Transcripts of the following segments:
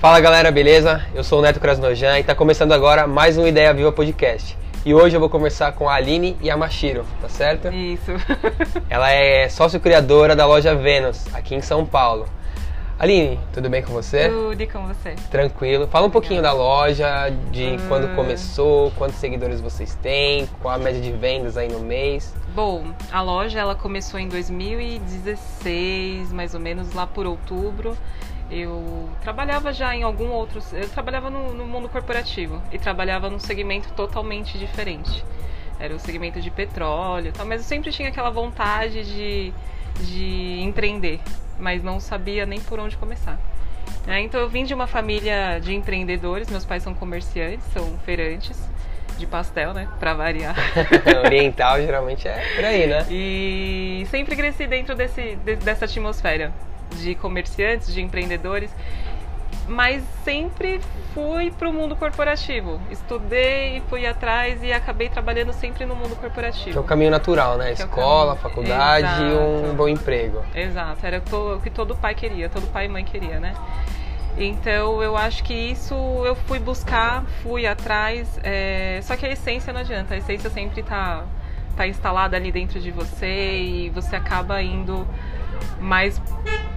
Fala galera, beleza? Eu sou o Neto Krasnojan e está começando agora mais um Ideia Viva Podcast. E hoje eu vou conversar com a Aline Yamashiro, tá certo? Isso. Ela é sócio-criadora da loja Vênus, aqui em São Paulo. Aline, tudo bem com você? Tudo e com você? Tranquilo. Fala um pouquinho da loja, de quando começou, quantos seguidores vocês têm, qual a média de vendas aí no mês. Bom, a loja ela começou em 2016, mais ou menos lá por outubro. Eu trabalhava já em algum outro. Eu trabalhava no, no mundo corporativo e trabalhava num segmento totalmente diferente. Era o segmento de petróleo, tal, mas eu sempre tinha aquela vontade de, de empreender, mas não sabia nem por onde começar. É, então eu vim de uma família de empreendedores, meus pais são comerciantes, são feirantes de pastel, né? Pra variar. Oriental geralmente é por aí, né? E sempre cresci dentro desse, de, dessa atmosfera de comerciantes, de empreendedores, mas sempre fui para o mundo corporativo. Estudei, fui atrás e acabei trabalhando sempre no mundo corporativo. Que é o caminho natural, né? Que é Escola, caminho. faculdade e um Exato. bom emprego. Exato, era o que todo pai queria, todo pai e mãe queria, né? Então eu acho que isso eu fui buscar, fui atrás, é, só que a essência não adianta, a essência sempre tá, tá instalada ali dentro de você e você acaba indo mais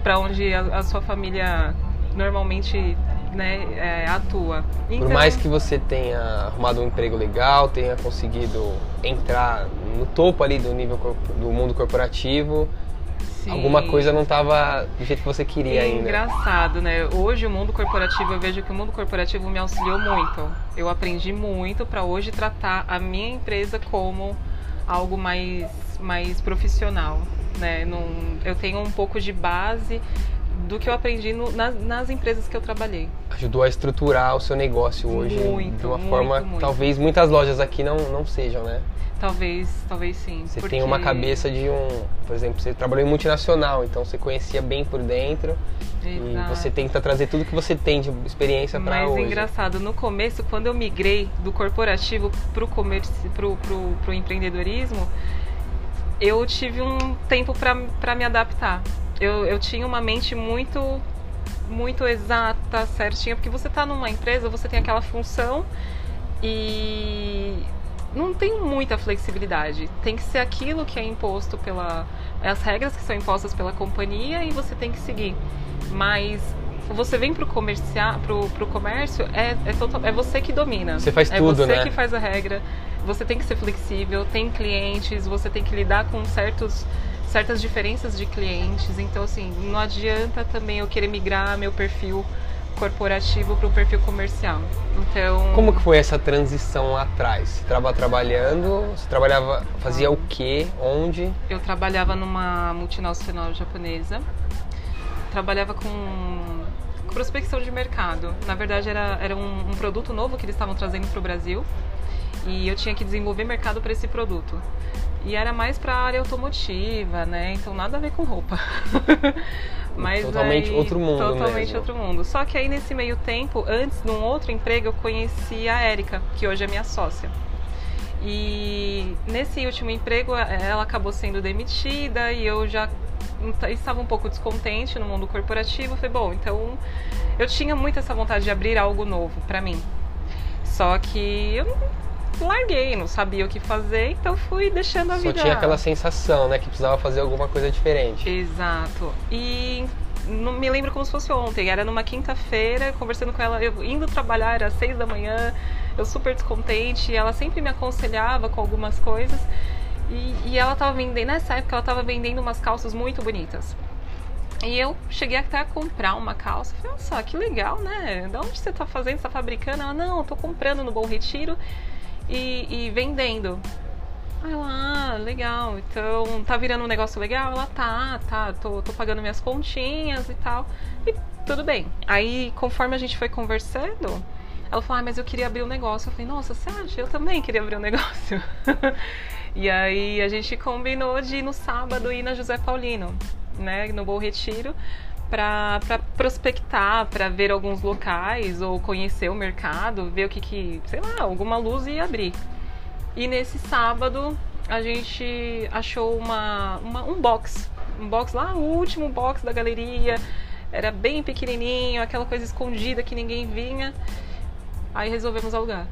para onde a, a sua família normalmente né, é, atua. Por Então, mais que você tenha arrumado um emprego legal, tenha conseguido entrar no topo ali do nível do mundo corporativo, sim. alguma coisa não estava do jeito que você queria É ainda. engraçado, né? Hoje o mundo corporativo, eu vejo que o mundo corporativo me auxiliou muito. Eu aprendi muito para hoje tratar a minha empresa como algo mais, mais profissional, né? Eu tenho um pouco de base do que eu aprendi no- nas, nas empresas que eu trabalhei. Ajudou a estruturar o seu negócio hoje Muito, de uma muito, forma muito. talvez muitas lojas aqui não, não sejam, né? Talvez, talvez sim. Você porque- tem uma cabeça de um, por exemplo, você trabalhou em multinacional, então você conhecia bem por dentro e Exato. você tenta trazer tudo que você tem de experiência para Mas hoje. engraçado, no começo, quando eu migrei do corporativo pro, comércio, pro, pro, pro empreendedorismo, eu tive um tempo para me adaptar. Eu, eu tinha uma mente muito muito exata, certinha, porque você está numa empresa, você tem aquela função e não tem muita flexibilidade. Tem que ser aquilo que é imposto pela as regras que são impostas pela companhia e você tem que seguir. Mas você vem pro comercial, pro, pro comércio, é, é, total, é você que domina. Você faz é tudo, você né? que faz a regra. Você tem que ser flexível, tem clientes, você tem que lidar com certos certas diferenças de clientes. Então, assim, não adianta também eu querer migrar meu perfil corporativo para o perfil comercial. Então, Como que foi essa transição lá atrás? Você estava trabalhando, você trabalhava, fazia o quê, onde? eu trabalhava numa multinacional japonesa. Trabalhava com prospecção de mercado. Na verdade, era, era um, um produto novo que eles estavam trazendo para o Brasil e eu tinha que desenvolver mercado para esse produto. E era mais para área automotiva, né? Então nada a ver com roupa. Mas Totalmente aí- outro mundo Totalmente mesmo. outro mundo. Só que aí nesse meio tempo, antes, num outro emprego, eu conheci a Érica, que hoje é minha sócia. E nesse último emprego, ela acabou sendo demitida e eu já estava um pouco descontente no mundo corporativo. Falei, bom, então eu tinha muito essa vontade de abrir algo novo para mim. Só que eu não larguei, não sabia o que fazer, então fui deixando a Só vida. tinha aquela sensação, né, que precisava fazer alguma coisa diferente. Exato. E não me lembro como se fosse ontem. Era numa quinta-feira, conversando com ela, eu indo trabalhar às seis da manhã, eu super descontente. E ela sempre me aconselhava com algumas coisas. E, e ela tava vendendo, nessa época, ela tava vendendo umas calças muito bonitas. E eu cheguei até a comprar uma calça. Falei, nossa, que legal, né? De onde você tá fazendo? Você tá fabricando? Ela, não, tô comprando no Bom Retiro e, e vendendo. Aí ela, ah, legal, então tá virando um negócio legal? Ela, tá, tá, tô, tô pagando minhas continhas e tal. E tudo bem. Aí, conforme a gente foi conversando, ela falou, ah, mas eu queria abrir um negócio. Eu falei, nossa, você acha? Eu também queria abrir um negócio. e aí a gente combinou de ir no sábado ir na José Paulino, né, no Bom Retiro, para prospectar, para ver alguns locais ou conhecer o mercado, ver o que que, sei lá, alguma luz ia abrir. E nesse sábado a gente achou uma, uma- um box. Um box lá, o último box da galeria. era bem pequenininho, aquela coisa escondida que ninguém vinha. Aí resolvemos alugar.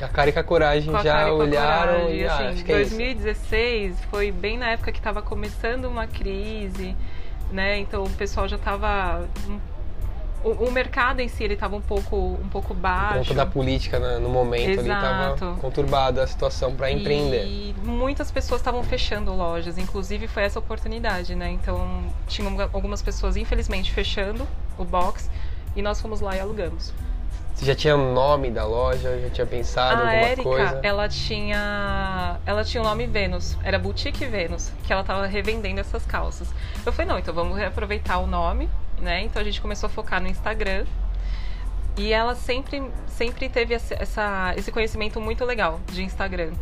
A cara e com a coragem Com a já e olharam coragem, e ah, assim, acho que é isso. 2016 foi bem na época que estava começando uma crise, né? Então o pessoal já estava o, o mercado em si ele estava um pouco um pouco Por baixo. conta da política né, no momento ali Exato. estava conturbada a situação para empreender. E muitas pessoas estavam fechando lojas, inclusive foi essa oportunidade, né? Então tinham algumas pessoas infelizmente fechando o box e nós fomos lá e alugamos. Você já tinha o nome da loja? Já tinha pensado em a alguma Érica, coisa? ela tinha, ela tinha o nome Vênus, era Boutique Vênus, que ela tava revendendo essas calças. Eu falei, não, então vamos reaproveitar o nome, né? Então a gente começou a focar no Instagram. E ela sempre, sempre teve essa- esse conhecimento muito legal de Instagram.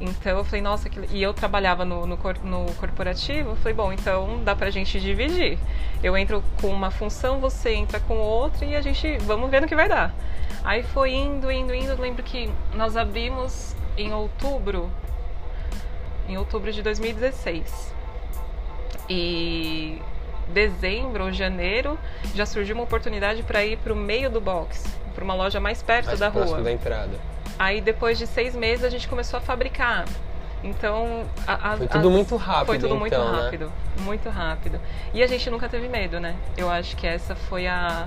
Então eu falei, nossa, que... e eu trabalhava no, no, cor- no corporativo, eu falei, bom, então dá pra gente dividir. Eu entro com uma função, você entra com outra e a gente, vamos ver no que vai dar. Aí foi indo, indo, indo. Eu lembro que nós abrimos em outubro, em outubro de 2016. E dezembro ou janeiro já surgiu uma oportunidade para ir para o meio do box, para uma loja mais perto Mais da rua. da entrada. Aí depois de seis meses a gente começou a fabricar. Então a- a- Foi tudo as- muito rápido, Foi tudo muito então, né? rápido, muito rápido. E a gente nunca teve medo, né? Eu acho que essa foi a,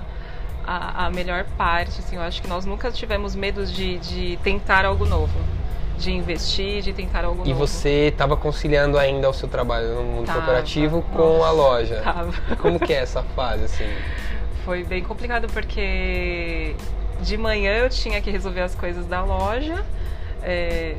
a, a melhor parte. Assim, eu acho que nós nunca tivemos medo de, de tentar algo novo, de investir, de tentar algo E novo. você estava conciliando ainda o seu trabalho no mundo Tava. corporativo com a loja. Tava. E como que é essa fase, assim? Foi bem complicado porque de manhã eu tinha que resolver as coisas da loja. é,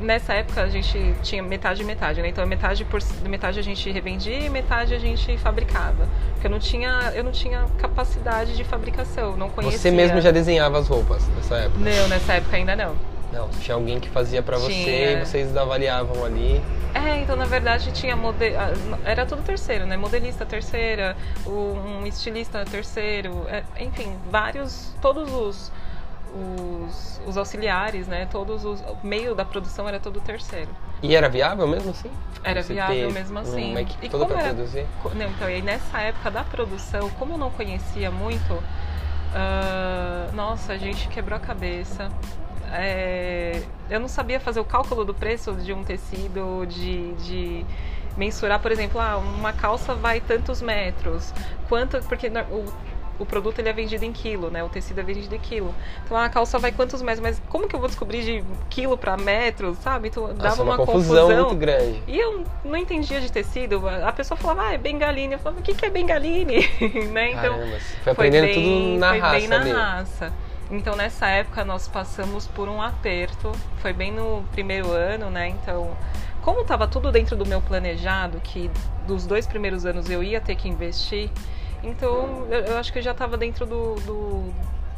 nessa época a gente tinha metade e metade, né? Então metade por metade a gente revendia e metade a gente fabricava. Porque eu não tinha, eu não tinha capacidade de fabricação, não conhecia. Você mesmo já desenhava as roupas nessa época? Não, nessa época ainda não. Não, tinha alguém que fazia pra você Tinha. e vocês avaliavam ali. É, então na verdade tinha mode... ah, era tudo terceiro, né? Modelista terceira, um estilista terceiro, é, enfim, vários, todos os, os, os auxiliares, né? Todos os o meio da produção era todo terceiro. E era viável mesmo assim? Era Você viável mesmo assim. Uma equipe E toda era- produzir? Não, então, e aí nessa época da produção, como eu não conhecia muito, ah, nossa, a gente quebrou a cabeça. É, eu não sabia fazer o cálculo do preço de um tecido, de, de mensurar, por exemplo, ah, uma calça vai tantos metros, quanto, porque o, o produto ele é vendido em quilo, né? O tecido é vendido em quilo. Então ah, a calça vai quantos metros, mas como que eu vou descobrir de quilo para metro, sabe? Então dava Nossa, uma, uma, confusão, muito grande. e eu não entendia de tecido. A pessoa falava, ah, é bengaline. Eu falava, o que, que é bengaline? né? Então, Caramba, foi aprendendo bem, tudo na foi raça bem na ali. raça. Então, nessa época, nós passamos por um aperto. Foi bem no primeiro ano, né? Então, como estava tudo dentro do meu planejado, que dos dois primeiros anos eu ia ter que investir, então eu, eu acho que eu já estava dentro do, do,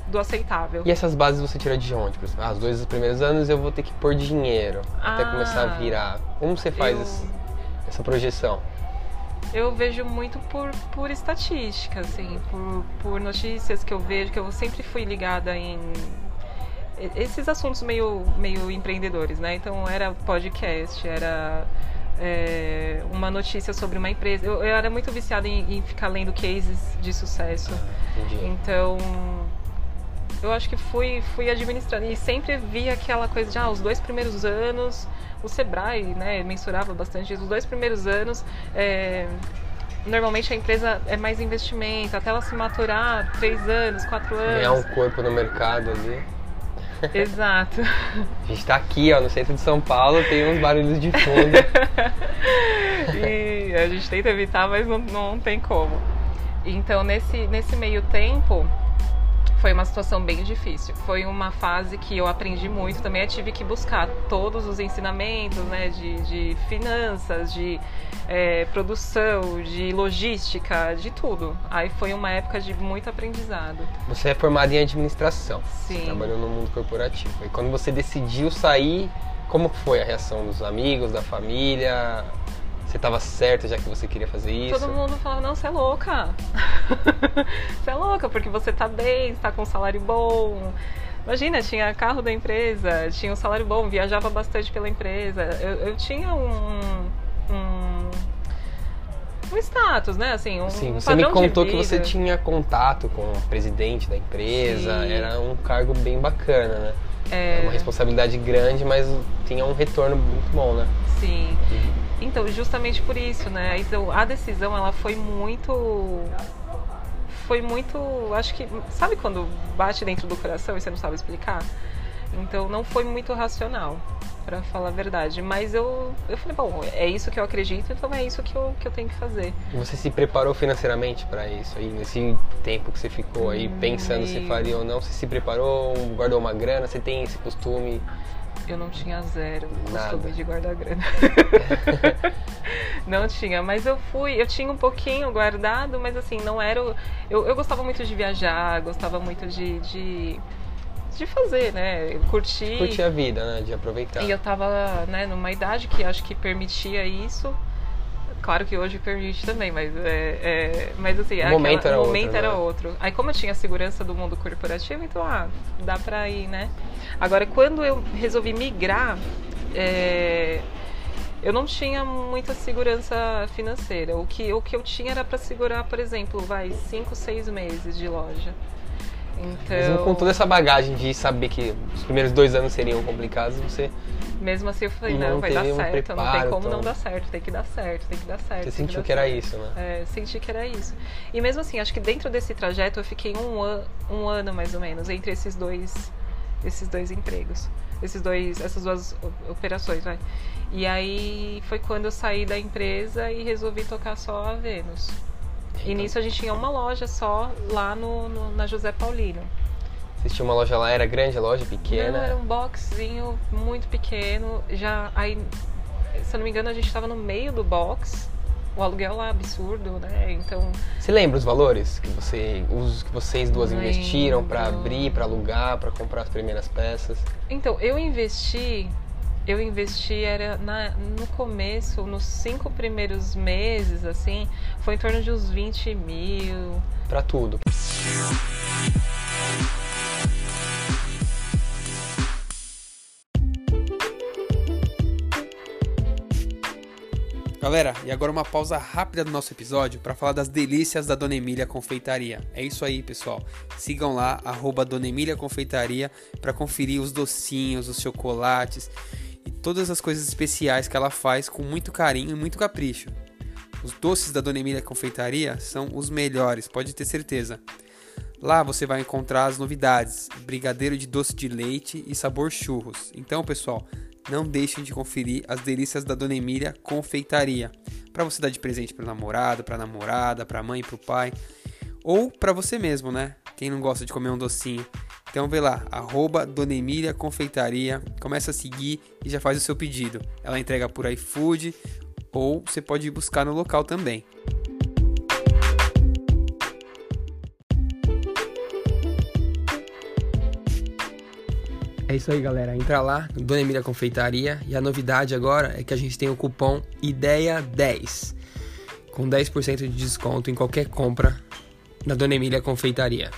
do aceitável. E essas bases você tira de onde? Por exemplo, ah, os dois primeiros anos eu vou ter que pôr dinheiro até Ah, começar a virar. Como você faz eu- esse- essa projeção? Eu vejo muito por, por estatística, assim, por, por notícias que eu vejo, que eu sempre fui ligada em esses assuntos meio, meio empreendedores, né? Então era podcast, era é, uma notícia sobre uma empresa. Eu, eu era muito viciada em, em ficar lendo cases de sucesso. Entendi. Então, eu acho que fui, fui administrando e sempre vi aquela coisa de, ah, os dois primeiros anos, o Sebrae, né, mensurava bastante isso, os dois primeiros anos, é, normalmente a empresa é mais investimento, até ela se maturar, três anos, quatro Ganhar um anos. corpo no mercado ali. Exato. A gente tá aqui, ó, no centro de São Paulo, tem uns barulhos de fundo. e a gente tenta evitar, mas não, não tem como. Então, nesse, nesse meio tempo, foi uma situação bem difícil. Foi uma fase que eu aprendi muito. Também eu tive que buscar todos os ensinamentos né, de, de finanças, de é, produção, de logística, de tudo. Aí foi uma época de muito aprendizado. Você é formada em administração. Sim. Você trabalhou no mundo corporativo. E quando você decidiu sair, como foi a reação dos amigos, da família? Você estava certo já que você queria fazer isso? Todo mundo falava, não, você é louca. você é louca, porque você tá bem, você tá com um salário bom. Imagina, tinha carro da empresa, tinha um salário bom, viajava bastante pela empresa. Eu, eu tinha um, um, um status, né? Assim, um, Sim, um você me contou que você tinha contato com o presidente da empresa, Sim. era um cargo bem bacana, né? É. É uma responsabilidade grande, mas tinha um retorno muito bom, né? Sim. Então, justamente por isso, né? Então, a decisão, ela foi muito. Foi muito. Acho que. Sabe quando bate dentro do coração e você não sabe explicar? Então, não foi muito racional, pra falar a verdade. Mas eu, eu falei, bom, é isso que eu acredito, então é isso que eu, que eu tenho que fazer. Você se preparou financeiramente para isso aí, nesse tempo que você ficou aí pensando se faria ou não? Você se preparou, guardou uma grana? Você tem esse costume? Eu não tinha zero Nada. costume de guardar grana. não tinha, mas eu fui, eu tinha um pouquinho guardado, mas assim, não era. o- Eu, eu gostava muito de viajar, gostava muito de, de, de fazer, né? Curtir. Curtir a vida, né? De aproveitar. E eu tava, né, numa idade que acho que permitia isso. Claro que hoje permite também, mas é, é- mas assim, O momento aquela- era o momento outro, era né? outro. Aí como eu tinha a segurança do mundo corporativo, então ah, dá pra ir, né? Agora quando eu resolvi migrar, é, eu não tinha muita segurança financeira. O que, o que eu tinha era pra segurar, por exemplo, vai, cinco, seis meses de loja. Então, Mesmo com toda essa bagagem de saber que os primeiros dois anos seriam complicados, você, Mesmo assim eu falei, Não não, vai dar um certo, não tem preparo, como não então. dar certo, tem que dar certo, tem que dar certo. você sentiu dar que era certo. isso, né? É, senti que era isso. E mesmo assim, acho que dentro desse trajeto eu fiquei um, an um ano mais ou menos entre esses dois, esses dois empregos, esses dois, essas duas operações, vai. E aí foi quando eu saí da empresa e resolvi tocar só a Vênus. E Então, nisso a gente tinha uma loja só lá no, no- na José Paulino. Vocês tinham uma loja lá, era grande a loja, pequena? Não, era um boxzinho muito pequeno. Já aí, se eu não me engano, a gente estava no meio do box. O aluguel lá é absurdo, né? Então, Você lembra os valores que, você, os que vocês duas Lembro. investiram pra abrir, pra alugar, pra comprar as primeiras peças? então eu investi, eu investi era na, no começo, nos cinco primeiros meses, assim, foi em torno de uns 20 mil. Pra tudo. Galera, e agora uma pausa rápida do nosso episódio para falar das delícias da Dona Emília Confeitaria. É isso aí, pessoal. Sigam lá, arroba Dona Emília Confeitaria, para conferir os docinhos, os chocolates todas as coisas especiais que ela faz com muito carinho e muito capricho. Os doces da Dona Emília Confeitaria são os melhores, pode ter certeza. Lá você vai encontrar as novidades, brigadeiro de doce de leite e sabor churros. Então, pessoal, não deixem de conferir as delícias da Dona Emília Confeitaria, para você dar de presente para namorado, para namorada, para mãe, para o pai, ou para você mesmo, né? Quem não gosta de comer um docinho. Então vê lá, arroba Dona Emília Confeitaria, começa a seguir e já faz o seu pedido. Ela entrega por iFood ou você pode ir buscar no local também. É isso aí, galera. Entra lá no Dona Emília Confeitaria e a novidade agora é que a gente tem o cupom IDEIA10 com 10% de desconto em qualquer compra da Dona Emília Confeitaria.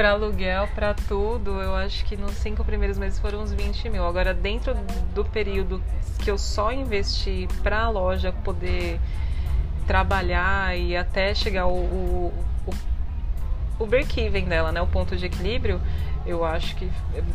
Para aluguel, para tudo, eu acho que nos cinco primeiros meses foram uns 20 mil. Agora, dentro do período que eu só investi para a loja poder trabalhar e até chegar o, o, o, break-even dela, né, o ponto de equilíbrio, eu acho que.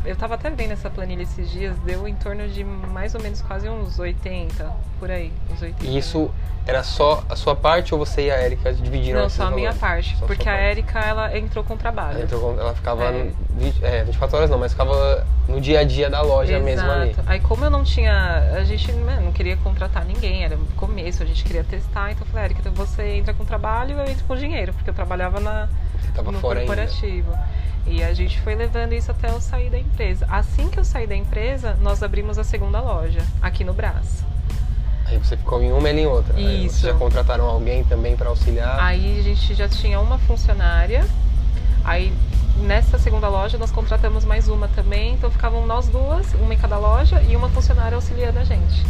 Eu tava até vendo essa planilha esses dias, deu em torno de mais ou menos quase uns 80, por aí. Uns 80 E isso era só a sua parte ou você e a Erika dividiram Não, só a minha parte. Só a porque a parte. Erika, ela entrou com trabalho. Ela, entrou ela ficava É. no 20, é, 24 horas não, mas ficava no dia a dia da loja mesmo ali. Exato. Aí como eu não tinha. A gente né, não queria contratar ninguém, era no começo, a gente queria testar, então eu falei, Erika, você entra com trabalho eu entro com dinheiro, porque eu trabalhava na, Você tava no fora ainda. E a gente foi levando isso até eu sair da empresa. Assim que eu saí da empresa, nós abrimos a segunda loja, aqui no Brás. Aí você ficou em uma e em outra. Aí Isso. Vocês já contrataram alguém também pra auxiliar? Aí a gente já tinha uma funcionária. Aí nessa segunda loja nós contratamos mais uma também. Então ficavam nós duas, uma em cada loja e uma funcionária auxiliando a gente.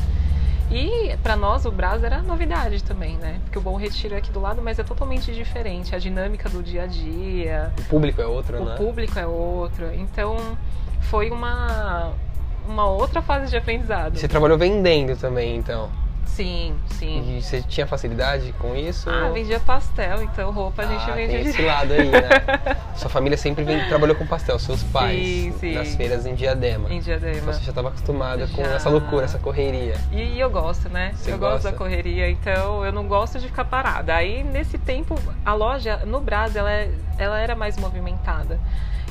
E para nós o Brás era novidade também, né? Porque o Bom Retiro é aqui do lado, mas é totalmente diferente. A dinâmica do dia a dia. O público é outro, o né? O público é outro. Então foi uma, uma outra fase de aprendizado. Você trabalhou vendendo também, então? Sim, sim. E você tinha facilidade com isso? Ah, vendia pastel, então roupa a gente ah, vendia. Tem esse lado aí, né? Sua família sempre vem, trabalhou com pastel, seus pais. Sim, sim. Nas feiras em Diadema. Em Diadema. Então você já estava acostumada já. com essa loucura, essa correria. E, e eu gosto, né? Você eu gosta? gosto da correria, então eu não gosto de ficar parada. Aí nesse tempo, a loja no Brás, ela, é, ela era mais movimentada.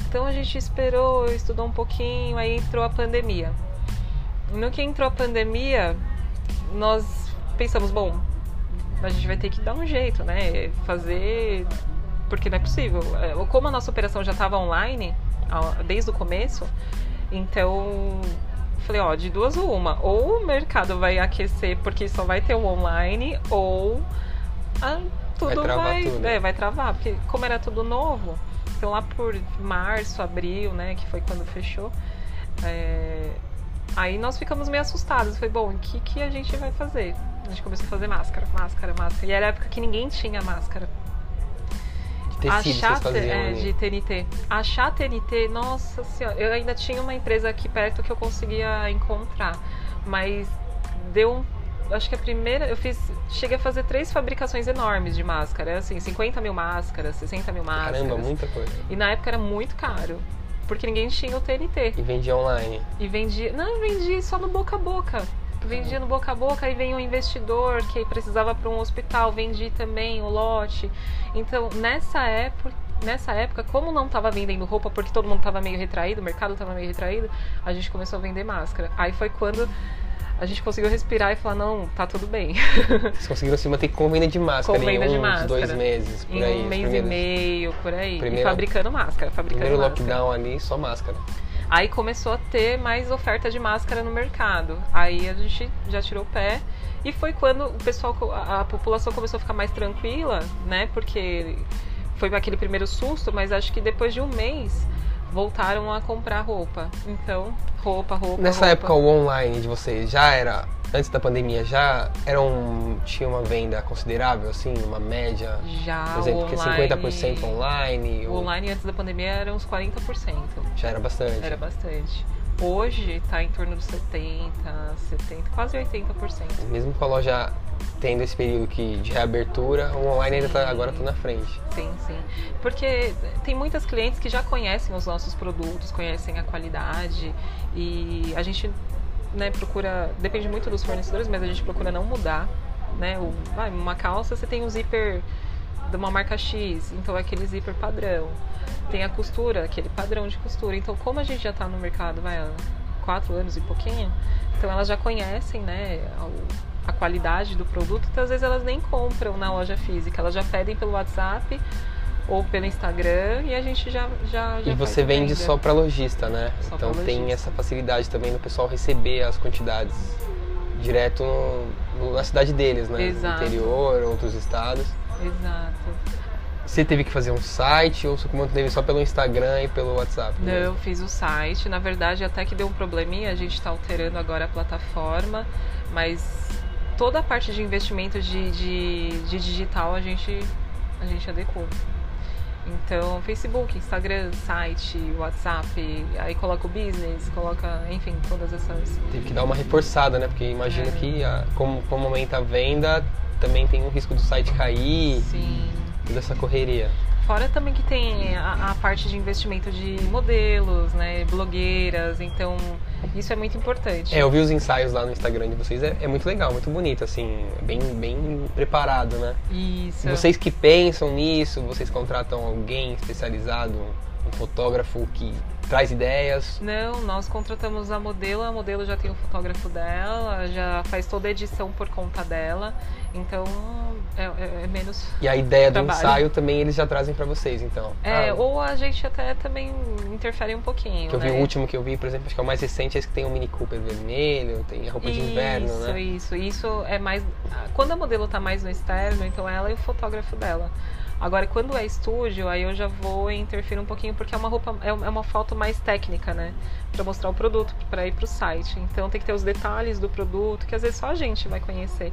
Então a gente esperou, estudou um pouquinho, aí entrou a pandemia. No que entrou a pandemia, nós pensamos, bom, a gente vai ter que dar um jeito, né? Fazer. Porque não é possível. Como a nossa operação já estava online desde o começo, então falei, ó, de duas ou uma. Ou o mercado vai aquecer porque só vai ter o online, ou ah, tudo vai travar. Vai, tudo. É, vai travar. Porque como era tudo novo, então lá por março, abril, né, que foi quando fechou. É, aí nós ficamos meio assustados. Foi bom, o que, que a gente vai fazer? A gente começou a fazer máscara, máscara, máscara. E era a época que ninguém tinha máscara. De tecido Achar, é, de TNT. Achar TNT, nossa senhora, eu ainda tinha uma empresa aqui perto que eu conseguia encontrar. Mas deu um. Acho que a primeira. Eu fiz. Cheguei a fazer três fabricações enormes de máscara. Assim, 50 mil máscaras, 60 mil máscaras. Caramba, muita coisa. E na época era muito caro. Porque ninguém tinha o TNT. E vendia online. E vendia. Não, vendia só no boca a boca. Vendia no boca a boca, aí vem um investidor que precisava para um hospital, vendi também o lote. Então, nessa época, nessa época, como não estava vendendo roupa, porque todo mundo estava meio retraído, o mercado estava meio retraído, a gente começou a vender máscara. Aí foi quando a gente conseguiu respirar e falar, não, tá tudo bem. Vocês conseguiram se manter com venda de máscara Com venda em de uns máscara. dois meses, por em aí. um mês primeiros- e meio, por aí. Primeiro- E fabricando máscara, fabricando Primeiro máscara. lockdown ali, só máscara. Aí começou a ter mais oferta de máscara no mercado. Aí a gente já tirou o pé. E foi quando o pessoal, a população começou a ficar mais tranquila, né? Porque foi aquele primeiro susto, mas acho que depois de um mês voltaram a comprar roupa. Então, roupa, roupa. Nessa roupa. época, o online de vocês já era, antes da pandemia, já era um, tinha uma venda considerável, assim, uma média? já Por exemplo, que o é online, 50% online? O ou online antes da pandemia era uns 40%. Já era bastante. Era bastante. Hoje está em torno dos 70, 70, quase 80%. Mesmo com a loja tendo esse período que, de reabertura, o online ainda tá, agora tá na frente. Sim, sim. Porque tem muitas clientes que já conhecem os nossos produtos, conhecem a qualidade e a gente né, procura, depende muito dos fornecedores, mas a gente procura não mudar. Né? O, uma calça você tem um zíper de uma marca X, então é aquele zíper padrão. Tem a costura, aquele padrão de costura. Então, como a gente já está no mercado vai, há quatro anos e pouquinho, então elas já conhecem né, a, qualidade do produto, então às vezes elas nem compram na loja física, elas já pedem pelo WhatsApp ou pelo Instagram e a gente já já, já E você vende venda. só para lojista, né? Só então tem essa facilidade também do pessoal receber as quantidades direto no- na cidade deles, né? Exato. No interior, outros estados. Exato. Você teve que fazer um site ou você manteve só pelo Instagram e pelo WhatsApp? Não, mesmo? eu fiz o site. Na verdade, até que deu um probleminha, a gente está alterando agora a plataforma, mas toda a parte de investimento de, de, de digital a gente, a gente adequou. Então, Facebook, Instagram, site, WhatsApp, aí coloca o business, coloca, enfim, todas essas. Teve que dar uma reforçada, né? Porque imagino É. que a- como, como aumenta a venda, também tem o risco do site cair, Sim. Toda essa correria. Fora também que tem a, a parte de investimento de modelos, né, blogueiras, então isso é muito importante. É, eu vi os ensaios lá no Instagram de vocês, é, é muito legal, muito bonito, assim, bem, bem preparado, né? Isso. Vocês que pensam nisso, vocês contratam alguém especializado, um fotógrafo que traz ideias. Não, nós contratamos a modelo, a modelo já tem o fotógrafo dela, já faz toda a edição por conta dela, então é, é- é menos. E a ideia do Trabalho. ensaio também eles já trazem pra vocês, então. É, Ah, ou a gente até também interfere um pouquinho. que eu vi né? o último que eu vi, por exemplo, acho que é o mais recente, é esse que tem o Mini Cooper vermelho, tem a roupa de inverno, isso, né? Isso, isso é mais. Quando a modelo tá mais no externo, então ela e o fotógrafo dela. Agora, quando é estúdio, aí eu já vou interferir um pouquinho, porque é uma roupa, é, é uma foto mais técnica, né? Para mostrar o produto, para ir para o site. Então tem que ter os detalhes do produto, que às vezes só a gente vai conhecer.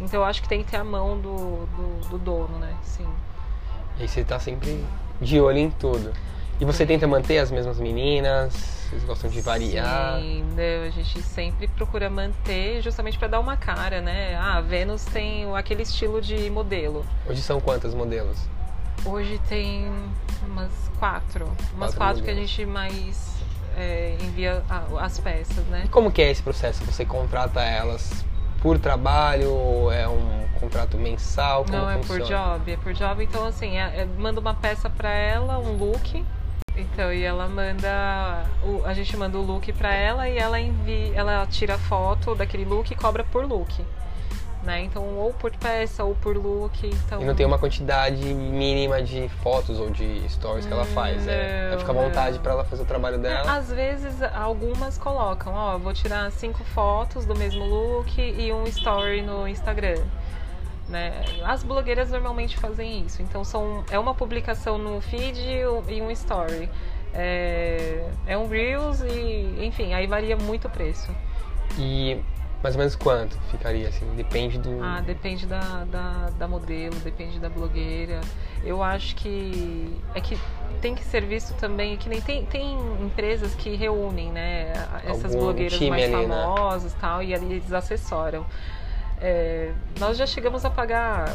Então eu acho que tem que ter a mão do, do, do dono, né? Sim. E você tá sempre de olho em tudo. E você tenta manter as mesmas meninas? Vocês gostam de variar? Sim, né, a gente sempre procura manter justamente para dar uma cara, né? Ah, a Vênus tem aquele estilo de modelo. Hoje são quantos modelos? Hoje tem umas quatro. Umas quatro, quatro que a gente mais é, envia as peças, né? E como que é esse processo? Você contrata elas por trabalho? É um contrato mensal? Não, é funciona? por job. É por job. Então, assim, é, é, manda uma peça para ela, um look. Então, e ela manda. O, a gente manda o look para ela e ela envia. Ela tira a foto daquele look e cobra por look. Né? Então, ou por peça ou por look. Então... E não tem uma quantidade mínima de fotos ou de stories que ela faz. Não, é, ela fica à vontade para ela fazer o trabalho dela. Às vezes, algumas colocam, ó, vou tirar cinco fotos do mesmo look e um story no Instagram. Né? As blogueiras normalmente fazem isso. Então são, é uma publicação no feed e um story. É, é um Reels e, enfim, aí varia muito o preço. E mais ou menos quanto ficaria, assim? Depende do. Ah, depende da, da, da, modelo, depende da blogueira. Eu acho que. É que tem que ser visto também, que nem tem, tem empresas que reúnem, né? Essas Algum blogueiras mais ali, né? famosas e tal, e ali eles assessoram. É, nós já chegamos a pagar R$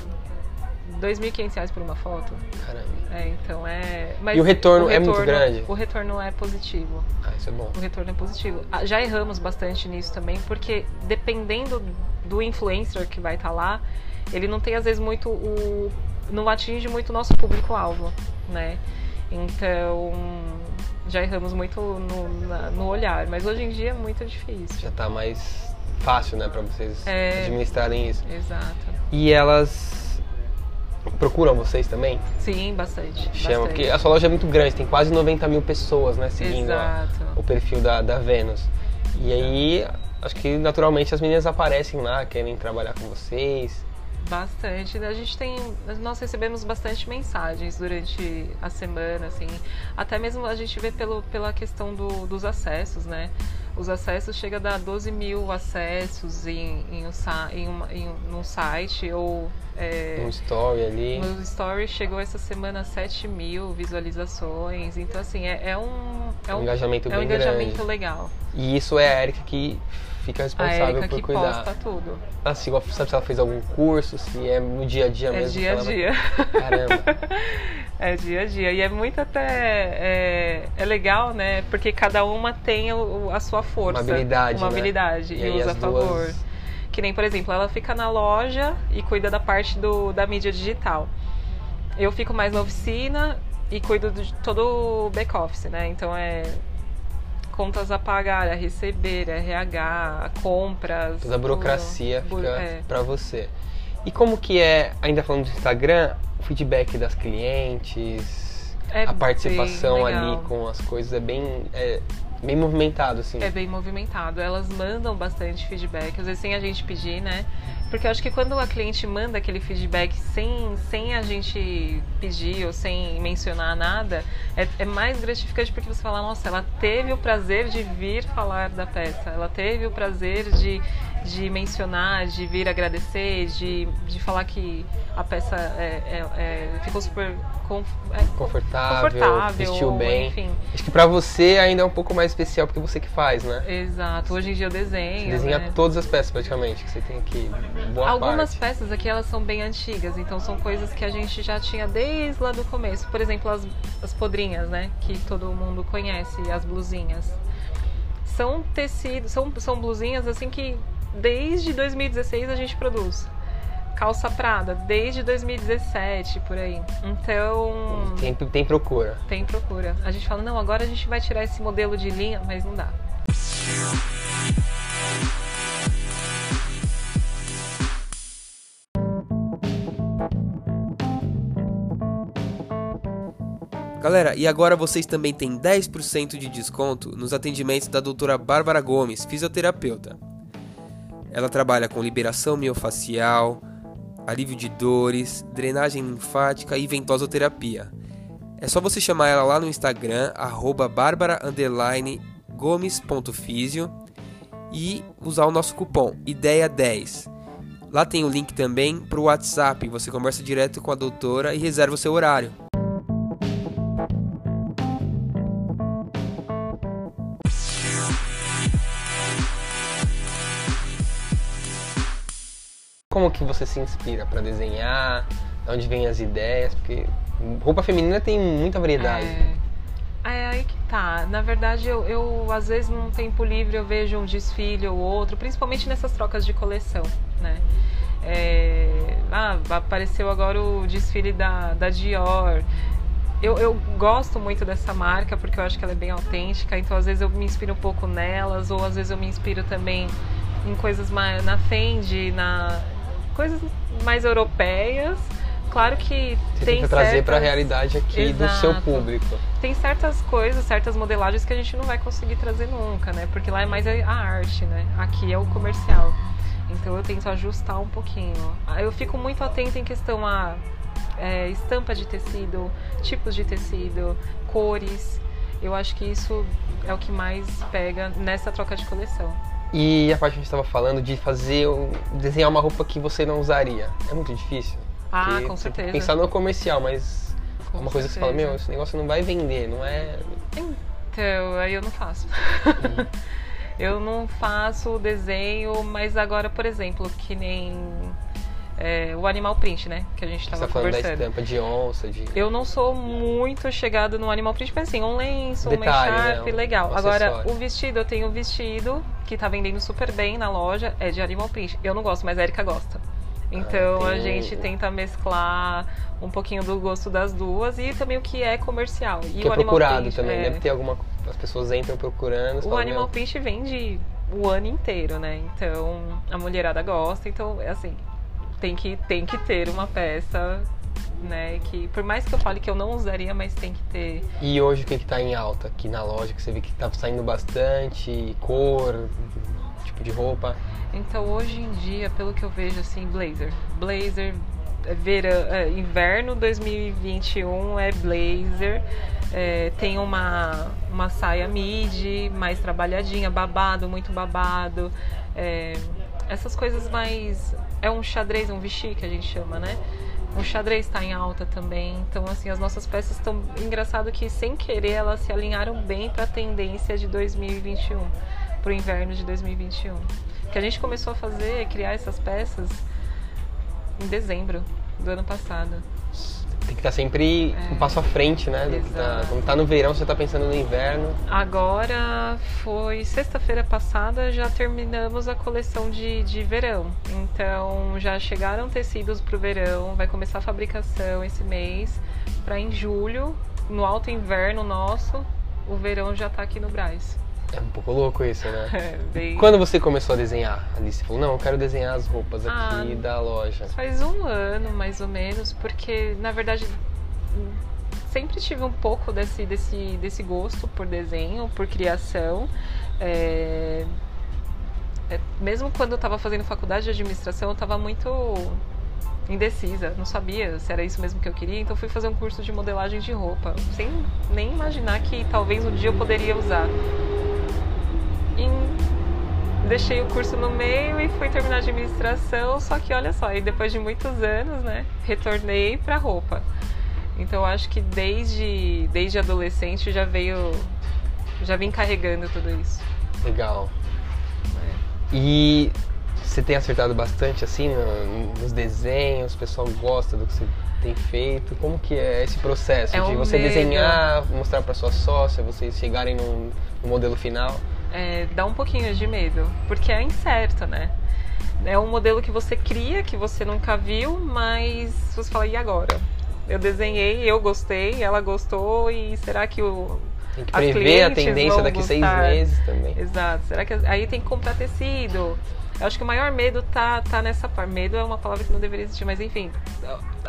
2.500 por uma foto. Caramba. É, então é. Mas E o retorno é muito grande? O retorno é positivo. Ah, isso é bom. O retorno é positivo. Ah, Já erramos bastante nisso também, porque dependendo do influencer que vai estar lá, ele não tem às vezes muito o. não atinge muito o nosso público-alvo, né? Então já erramos muito no, na- no olhar, mas hoje em dia é muito difícil. Já tá mais fácil, né, pra vocês É. administrarem isso. Exato. E elas procuram vocês também? Sim, bastante. Chamam, bastante. porque a sua loja é muito grande, tem quase 90 mil pessoas, né, seguindo a- o perfil da, da Vênus. E aí, acho que naturalmente as meninas aparecem lá, querem trabalhar com vocês. Bastante. A gente tem. Nós recebemos bastante mensagens durante a semana, assim. Até mesmo a gente vê pelo, pela questão do, dos acessos, né? Os acessos chega a dar 12 mil acessos em, em, um, em, uma, em um, site ou. É, Um story ali. no story chegou essa semana a 7 mil visualizações. Então, assim, é, é um. É Um engajamento é um engajamento grande. legal. E isso é a Erika que fica A responsável Erika por que cuidar. posta tudo. Assim, igual- sabe se ela fez algum curso, se é no dia a dia É mesmo? dia a vai- dia. Caramba. É dia a dia. E é muito até. É, é legal, né? Porque cada uma tem o- a sua força. Uma habilidade, Uma né? habilidade. E E, usa a favor. duas- Que nem, por exemplo, ela fica na loja e cuida da parte do, da mídia digital. Eu fico mais na oficina e cuido de todo o back-office, né? Então é contas a pagar, a receber, RH, compras. Toda a burocracia tudo. Fica é. pra você. E como que é, ainda falando do Instagram, o feedback das clientes, É a participação ali com as coisas é bem, é, bem movimentado, assim. É bem movimentado. Elas mandam bastante feedback, às vezes sem a gente pedir, né? Porque eu acho que quando a cliente manda aquele feedback sem, sem a gente pedir ou sem mencionar nada, é, é mais gratificante porque você fala, nossa, ela teve o prazer de vir falar da peça, ela teve o prazer de, de mencionar, de vir agradecer, de, de falar que a peça é, é- é- ficou super conf- é, Confortável, confortável, vestiu bem. enfim. Acho que pra você ainda é um pouco mais especial porque você que faz, né? Exato. Hoje em dia eu Você desenho. desenha né? todas as peças praticamente que você tem aqui. Boa Algumas parte. peças aqui elas são bem antigas, então são coisas que a gente já tinha desde lá do começo. Por exemplo, as, as podrinhas, né? Que todo mundo conhece, as blusinhas. São tecidos, são, são blusinhas assim que desde 2016 a gente produz. Calça Prada, desde 2017, por aí. Então, Tem, tem procura. tem procura. A gente fala, não, agora a gente vai tirar esse modelo de linha, mas não dá. Galera, e agora vocês também têm 10% de desconto nos atendimentos da doutora Bárbara Gomes, fisioterapeuta. Ela trabalha com liberação miofacial, alívio de dores, drenagem linfática e ventosoterapia. É só você chamar ela lá no Instagram, arroba gomes.fisio e usar o nosso cupom IDEIA10. Lá tem o link também para o WhatsApp, você conversa direto com a doutora e reserva o seu horário. Que você se inspira para desenhar? De onde vêm as ideias? Porque roupa feminina tem muita variedade. É, é aí que tá. Na verdade, eu, eu às vezes num tempo livre eu vejo um desfile ou outro, principalmente nessas trocas de coleção, né? É, ah, apareceu agora o desfile da, da Dior. Eu, eu, gosto muito dessa marca porque eu acho que ela é bem autêntica, então às vezes eu me inspiro um pouco nelas, ou às vezes eu me inspiro também em coisas mais na Fendi, na coisas mais europeias. Claro que Você tem que trazer certas... para a realidade aqui Exato. do seu público. Tem certas coisas, certas modelagens que a gente não vai conseguir trazer nunca, né? Porque lá é mais a arte, né? Aqui é o comercial. Então eu tento ajustar um pouquinho. Eu fico muito atenta em questão a é, estampa de tecido, tipos de tecido, cores. Eu acho que isso é o que mais pega nessa troca de coleção. E a parte que a gente estava falando de fazer, desenhar uma roupa que você não usaria, é muito difícil? Ah, com certeza. Pensar no comercial, mas Com uma coisa que você fala, certeza. meu, esse negócio não vai vender, não é. Então, aí eu não faço. Uhum. eu não faço o desenho, mas agora, por exemplo, que nem é, o animal print, né? Que a gente Você estava tá falando da conversando. estampa de onça, de. Eu não sou muito chegada no animal print, mas assim, um lenço, uma Detalhe, né? echarpe, Um legal. acessório. Agora, o vestido, eu tenho um vestido que tá vendendo super bem na loja, é de animal print. Eu não gosto, mas a Erika gosta. Então Ah, a gente tenta mesclar um pouquinho do gosto das duas e também o que é comercial. E que o é procurado print, também. é. Deve ter alguma. As pessoas entram procurando. O Animal meu, Print vende o ano inteiro, né? Então a mulherada gosta, então é assim, tem que, tem que ter uma peça, né? Que por mais que eu fale que eu não usaria, mas tem que ter. E hoje o que que tá em alta aqui na loja, que você vê que tá saindo bastante, cor, tipo de roupa. Então hoje em dia, pelo que eu vejo assim, blazer. Blazer, é verão, é, inverno 2021 é blazer. É, tem uma, uma saia midi, mais trabalhadinha, babado, muito babado. É, essas coisas mais. É um xadrez, um vichy que a gente chama, né? O xadrez está em alta também. Então, assim, as nossas peças estão. Engraçado que, sem querer, elas se alinharam bem para a tendência de 2021, para o inverno de 2021. O que a gente começou a fazer, criar essas peças em dezembro do ano passado. Tem que estar sempre um passo à frente, né? tá- quando tá no verão, você tá pensando no inverno. Agora foi sexta-feira passada, já terminamos a coleção de, de verão. Então já chegaram tecidos para o verão, vai começar a fabricação esse mês. Para em julho, no alto inverno nosso, o verão já tá aqui no Braz. É um pouco louco isso, né? É, bem- Quando você começou a desenhar? Ali você falou, não, eu quero desenhar as roupas aqui Ah, da loja. Faz um ano, mais ou menos, porque na verdade sempre tive um pouco desse, desse, desse gosto por desenho, por criação. É, é, mesmo quando eu estava fazendo faculdade de administração, eu estava muito indecisa, não sabia se era isso mesmo que eu queria, então fui fazer um curso de modelagem de roupa, sem nem imaginar que talvez um dia eu poderia usar. E deixei o curso no meio e fui terminar administração, só que olha só, e depois de muitos anos, né, retornei para roupa. Então eu acho que desde desde adolescente já veio já vim carregando tudo isso. Legal. E você tem acertado bastante assim no- nos desenhos, o pessoal gosta do que você tem feito. Como que é esse processo É de um você medo. desenhar, mostrar para sua sócia, vocês chegarem no, no modelo final? É, dá um pouquinho de medo, porque é incerto, né? É um modelo que você cria, que você nunca viu, mas você fala, e agora? Eu desenhei, eu gostei, ela gostou, e será que o, Tem que prever a tendência daqui seis gostar. meses também. Exato. Será que aí tem que comprar tecido? Eu acho que o maior medo tá, tá nessa parte. Medo é uma palavra que não deveria existir, mas enfim,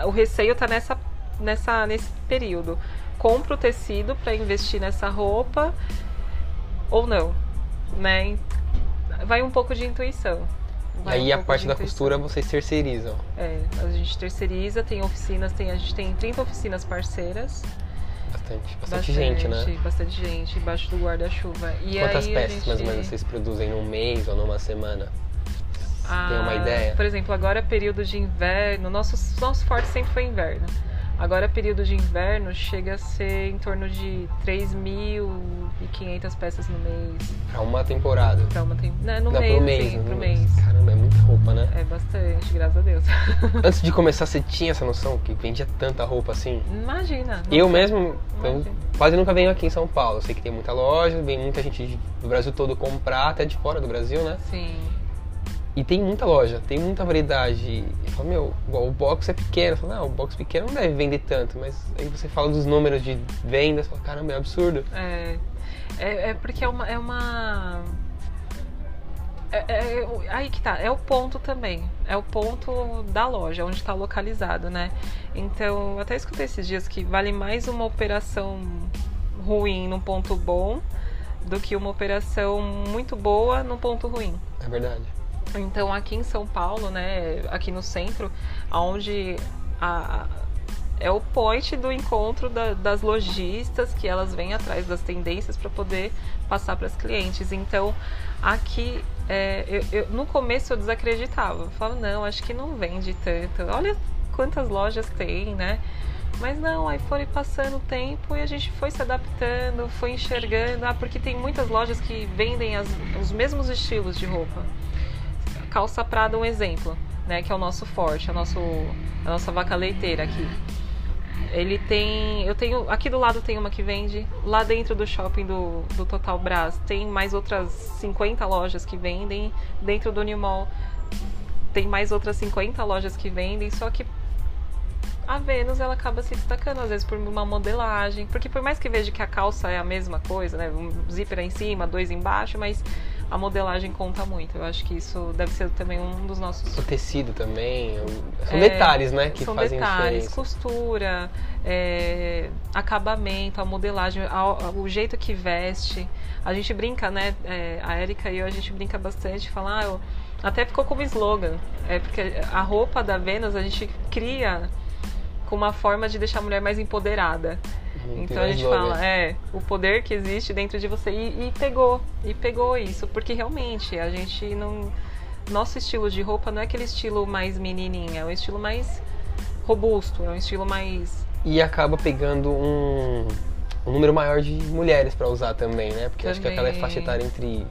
o receio tá nessa, nessa nesse período. Compra o tecido para investir nessa roupa ou não, né? Vai um pouco de intuição. vai Aí um a parte da intuição. costura vocês terceirizam. É, a gente terceiriza, tem oficinas, tem, a gente tem 30 oficinas parceiras. Bastante, bastante, gente, né? Bastante gente, embaixo do guarda-chuva. Quantas peças gente... mais ou menos vocês produzem num mês ou numa semana? Tem uma Ah, ideia? Por exemplo, agora é período de inverno, nosso, nosso forte sempre foi inverno. Agora período de inverno chega a ser em torno de 3.500 peças no mês. Pra uma temporada. Pra uma tem... né, no Dá mês, pro mês, sim, né? pro mês. Caramba, é muita roupa, né? É bastante, graças a Deus. Antes de começar, você tinha essa noção que vendia tanta roupa assim? Imagina. Eu mesmo, eu Imagina. quase nunca venho aqui em São Paulo. Eu sei que tem muita loja, vem muita gente do Brasil todo comprar, até de fora do Brasil, né? Sim. E tem muita loja, tem muita variedade. Eu falo, meu, igual o box é pequeno. Eu falo, não, o box pequeno não deve vender tanto. Mas aí você fala dos números de vendas, fala, caramba, é absurdo. É, é, é porque é uma. É uma é, é- é- aí que tá, é o ponto também. É o ponto da loja, onde está localizado, né? Então, eu até escutei esses dias que vale mais uma operação ruim num ponto bom do que uma operação muito boa num ponto ruim. É verdade. Então aqui em São Paulo, né, aqui no centro, onde a, é o point do encontro da- das lojistas que elas vêm atrás das tendências para poder passar para as clientes. Então aqui é, eu, eu- no começo eu desacreditava, eu falava não, acho que não vende tanto. Olha quantas lojas tem, né? Mas não, aí foi passando o tempo e a gente foi se adaptando, foi enxergando, ah, porque tem muitas lojas que vendem as- os mesmos estilos de roupa calça Prada um exemplo, né, que é o nosso forte, a, nosso, a nossa vaca leiteira aqui. Ele tem, eu tenho, aqui do lado tem uma que vende, lá dentro do shopping do, do Total Brás tem mais outras 50 lojas que vendem, dentro do New Mall tem mais outras 50 lojas que vendem, só que a Vênus ela acaba se destacando às vezes por uma modelagem, porque por mais que veja que a calça é a mesma coisa, né, um zíper em cima, dois embaixo, mas a modelagem conta muito. Eu acho que isso deve ser também um dos nossos O tecido também. São É, detalhes, né? Que são fazem detalhes, diferença. costura, é, acabamento, a modelagem, a- o jeito que veste. A gente brinca, né? é, a Erika e eu, a gente brinca bastante, fala, ah, eu- até ficou como slogan, é porque a roupa da Vênus a gente cria com uma forma de deixar a mulher mais empoderada. Então a gente fala, é, o poder que existe dentro de você. E, e pegou, e pegou isso, porque realmente a gente não. Nosso estilo de roupa não é aquele estilo mais menininha, é um estilo mais robusto, é um estilo mais. E acaba pegando um, um número maior de mulheres pra usar também, né? Porque acho que aquela é Também. faixa etária entre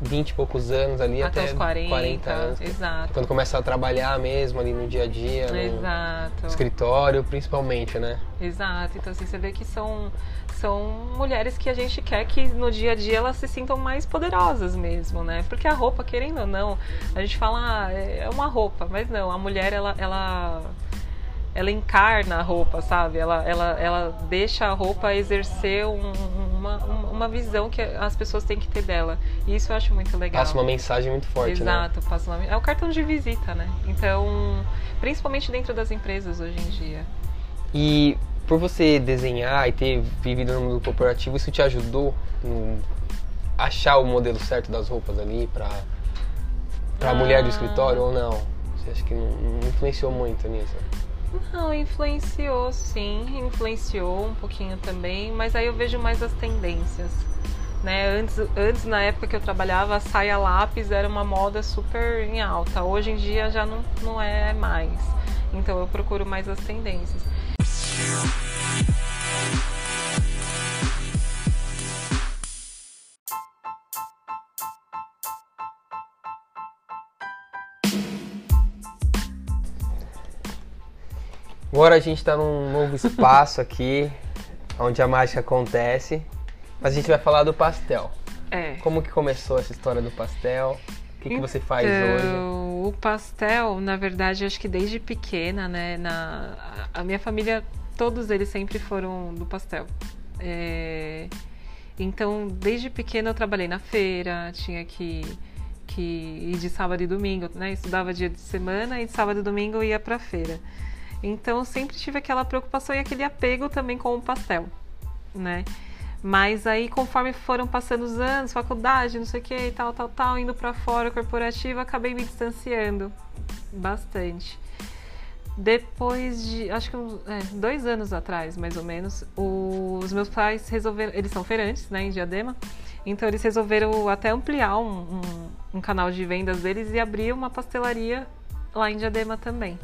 20 e poucos anos ali até, até, os 40, anos. exato. Quando começa a trabalhar mesmo ali no dia a dia, no escritório, principalmente, né? Exato. Então assim, você vê que são, são mulheres que a gente quer que no dia a dia elas se sintam mais poderosas mesmo, né? Porque a roupa, querendo ou não, a gente fala, ah, é uma roupa, mas não, a mulher ela, ela, ela encarna a roupa, sabe? Ela, ela, ela deixa a roupa exercer um- uma, uma visão que as pessoas têm que ter dela. E isso eu acho muito legal. Passa uma mensagem muito forte, né? Exato, passa uma... é o cartão de visita, né? Então, principalmente dentro das empresas hoje em dia. E por você desenhar e ter vivido no mundo corporativo, isso te ajudou no achar o modelo certo das roupas ali pra, pra Ah. mulher do escritório ou não? Você acha que não, não influenciou muito nisso? Não, influenciou sim, influenciou um pouquinho também, mas aí eu vejo mais as tendências. Né? Antes, antes, na época que eu trabalhava, a saia lápis era uma moda super em alta. Hoje em dia já não, não é mais. Então eu procuro mais as tendências. Agora a gente tá num novo espaço aqui, onde a mágica acontece, mas a gente vai falar do pastel. É. Como que começou essa história do pastel? O que, que você faz hoje? Então, o pastel, na verdade, acho que desde pequena, né? Na, a minha família, todos eles sempre foram do pastel. É, então, desde pequena eu trabalhei na feira, tinha que, que ir de sábado e domingo, né? Estudava dia de semana e de sábado e domingo eu ia pra feira. Então, sempre tive aquela preocupação e aquele apego também com o pastel, né? Mas aí, conforme foram passando os anos, faculdade, não sei o que, tal, tal, tal, indo para fora, corporativa, acabei me distanciando bastante. Depois de, acho que é, dois anos atrás, mais ou menos, os meus pais resolveram, eles são feirantes, né, em Diadema, então eles resolveram até ampliar um, um, um canal de vendas deles e abrir uma pastelaria lá em Diadema também.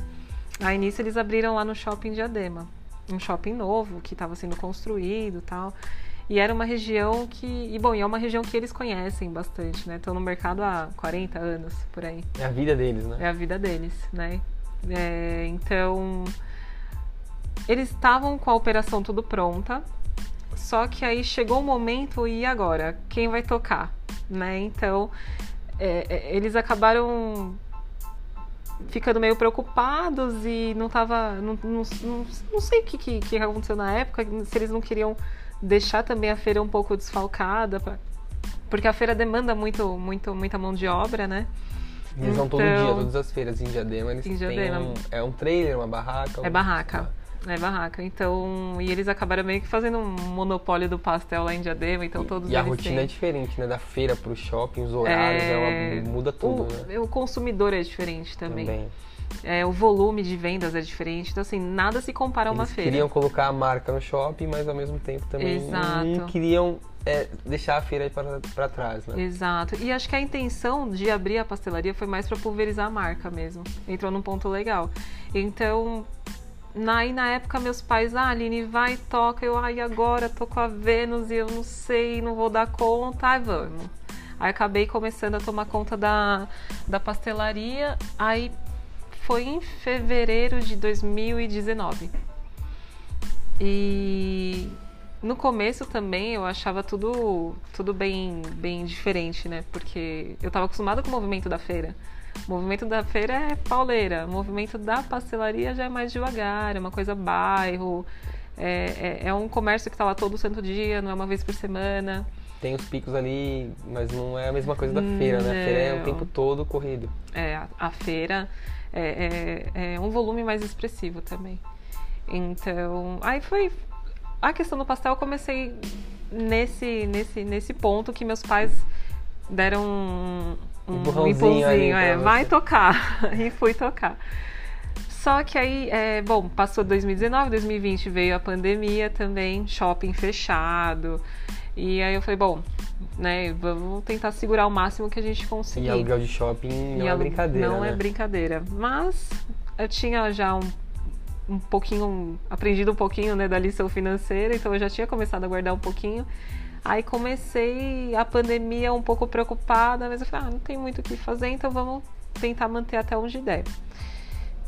Aí nisso eles abriram lá no shopping Diadema, um shopping novo que estava sendo construído, tal. E era uma região que. E bom, e é uma região que eles conhecem bastante, né? Estão no mercado há 40 anos, por aí. É a vida deles, né? É a vida deles, né? É, então. Eles estavam com a operação tudo pronta. Só que aí chegou o momento, e agora? Quem vai tocar? Né? Então. É, é eles acabaram ficando meio preocupados e não tava. Não, não, não, não sei o que, que, que aconteceu na época, se eles não queriam deixar também a feira um pouco desfalcada, pra, porque a feira demanda muito, muito, muita mão de obra, né? Eles então, vão todo dia, então, todas as feiras em Diadema, eles em Diadema. têm um, é um trailer, uma barraca. É barraca. É barraca. Então, e eles acabaram meio que fazendo um monopólio do pastel lá em Diadema, então todos E a rotina têm... é diferente, né? Da feira pro shopping, os horários, é... Ela muda tudo, o, né? O consumidor é diferente também. também. É, o volume de vendas é diferente, então assim, nada se compara a uma Eles feira. queriam colocar a marca no shopping, mas ao mesmo tempo também Exato. não queriam é, deixar a feira para trás, né? Exato. E acho que a intenção de abrir a pastelaria foi mais para pulverizar a marca mesmo. Entrou num ponto legal. Então, na, aí na época meus pais, ah, Aline, vai, toca. Eu, ai, agora tô com a Vênus e eu não sei, não vou dar conta. Ai, vamos. Aí acabei começando a tomar conta da, da pastelaria. Aí foi em fevereiro de 2019. E no começo também eu achava tudo, tudo bem, bem diferente, né? Porque eu estava acostumada com o movimento da feira. O movimento da feira é pauleira, o movimento da pastelaria já é mais devagar, é uma coisa bairro, é, é, é um comércio que está lá todo santo dia, não é uma vez por semana. Tem os picos ali, mas não é a mesma coisa da feira, né? A feira é o tempo todo corrido. É, a, a feira é, é, é um volume mais expressivo também. Então, aí foi a questão do pastel. Eu comecei nesse nesse nesse ponto que meus pais deram um, empurrãozinho, é, vai tocar e fui tocar. Só que aí, é, bom, passou 2019, 2020 veio a pandemia também, shopping fechado. E aí eu falei, bom, né, vamos tentar segurar o máximo que a gente conseguir. E aluguel de shopping não é brincadeira, Não é né? é brincadeira. Mas eu tinha já um, um pouquinho, aprendido um pouquinho, né, da lição financeira, então eu já tinha começado a guardar um pouquinho. Aí comecei a pandemia um pouco preocupada, mas eu falei, ah, não tem muito o que fazer, então vamos tentar manter até onde der.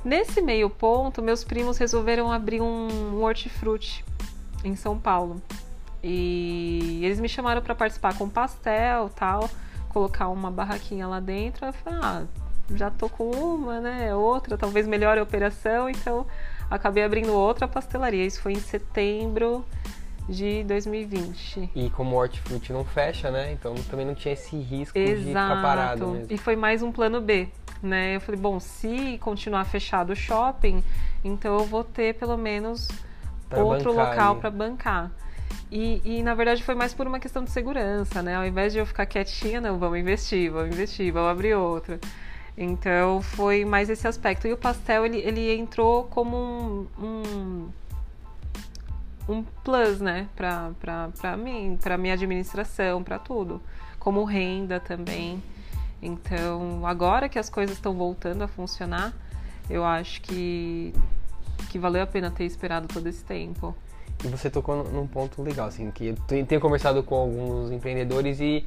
Nesse meio ponto, meus primos resolveram abrir um hortifruti em São Paulo. E eles me chamaram para participar com pastel tal, colocar uma barraquinha lá dentro. Eu falei, ah, já tô com uma, né? Outra, talvez melhore a operação, então acabei abrindo outra pastelaria. Isso foi em setembro de 2020. E como o hortifruti não fecha, né? Então também não tinha esse risco Exato. de ficar parado mesmo. E foi mais um plano B, né? Eu falei, bom, se continuar fechado o shopping, então eu vou ter pelo menos pra outro local para bancar. E, e, na verdade foi mais por uma questão de segurança, né? Ao invés de eu ficar quietinha, não, vamos investir, vamos investir, vamos abrir outra. Então foi mais esse aspecto. E o pastel ele, ele entrou como um, um, um plus, né? Pra, pra, pra mim, pra minha administração, para tudo. Como renda também. Então agora que as coisas estão voltando a funcionar, eu acho que, que valeu a pena ter esperado todo esse tempo. E você tocou num ponto legal, assim, que eu tenho conversado com alguns empreendedores e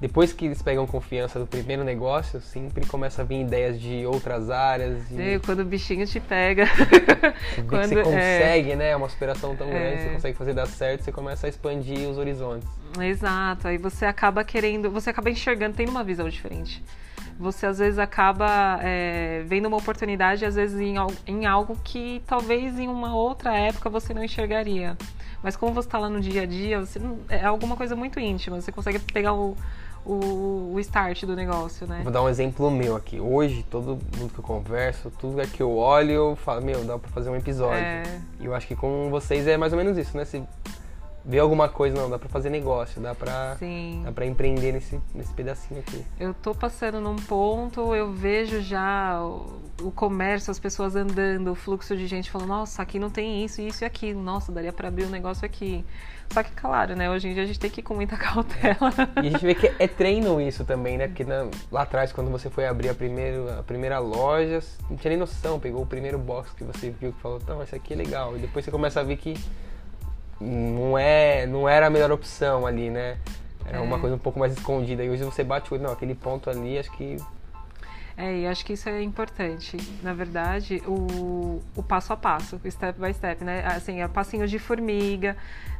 depois que eles pegam confiança do primeiro negócio, sempre começa a vir ideias de outras áreas. E... É, quando o bichinho te pega. Você, quando, você consegue, é... né? É uma superação tão grande, é... você consegue fazer dar certo, você começa a expandir os horizontes. Exato, aí você acaba querendo, você acaba enxergando, tem uma visão diferente você às vezes acaba é, vendo uma oportunidade, às vezes em, em, algo que talvez em uma outra época você não enxergaria. Mas como você está lá no dia a dia, você não, é alguma coisa muito íntima, você consegue pegar o, o, o, start do negócio, né? Vou dar um exemplo meu aqui. Hoje, todo mundo que eu converso, tudo que eu olho, eu falo, meu, dá pra fazer um episódio. É... E eu acho que com vocês é mais ou menos isso, né? Você ver alguma coisa, não, dá pra fazer negócio, dá pra, Sim. dá pra empreender nesse, nesse pedacinho aqui. Eu tô passando num ponto, eu vejo já o, o comércio, as pessoas andando, o fluxo de gente falando, nossa, aqui não tem isso, isso e aquilo, nossa, daria para abrir um negócio aqui. Só que, claro, né, hoje em dia a gente tem que ir com muita cautela. E a gente vê que é treino isso também, né? Porque na, lá atrás, quando você foi abrir a primeira, a primeira loja, não tinha nem noção, pegou o primeiro box que você viu que falou, não, esse aqui é legal. E depois você começa a ver que não, é, não era a melhor opção ali, né? Era é. uma coisa um pouco mais escondida. E hoje você bate o olho, não, aquele ponto ali, acho que. É, e acho que isso é importante. Na verdade, o, o passo a passo, step by step, né? Assim, é passinho de formiga.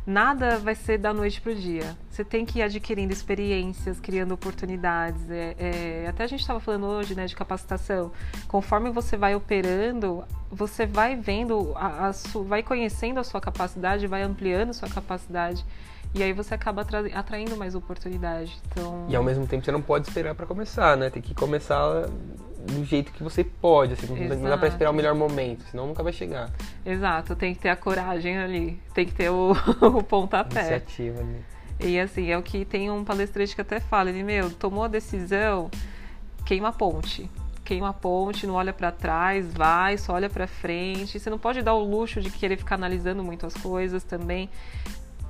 Nada vai ser da noite pro dia. Você tem que ir adquirindo experiências, criando oportunidades. É, é, até a gente estava falando hoje, né, de capacitação. Conforme você vai operando, você vai vendo, a, a vai conhecendo a sua capacidade, vai ampliando a sua capacidade. E aí você acaba atraindo mais oportunidade. Então... E ao mesmo tempo você não pode esperar para começar, né? Tem que começar do jeito que você pode, assim, Exato. não dá pra esperar o melhor momento, senão nunca vai chegar. Exato, tem que ter a coragem ali, tem que ter o, o pontapé. Iniciativa ali. E assim, é o que tem um palestrante que até fala, ele, meu, tomou a decisão, queima a ponte queima a ponte, não olha para trás, vai, só olha para frente. Você não pode dar o luxo de querer ficar analisando muito as coisas também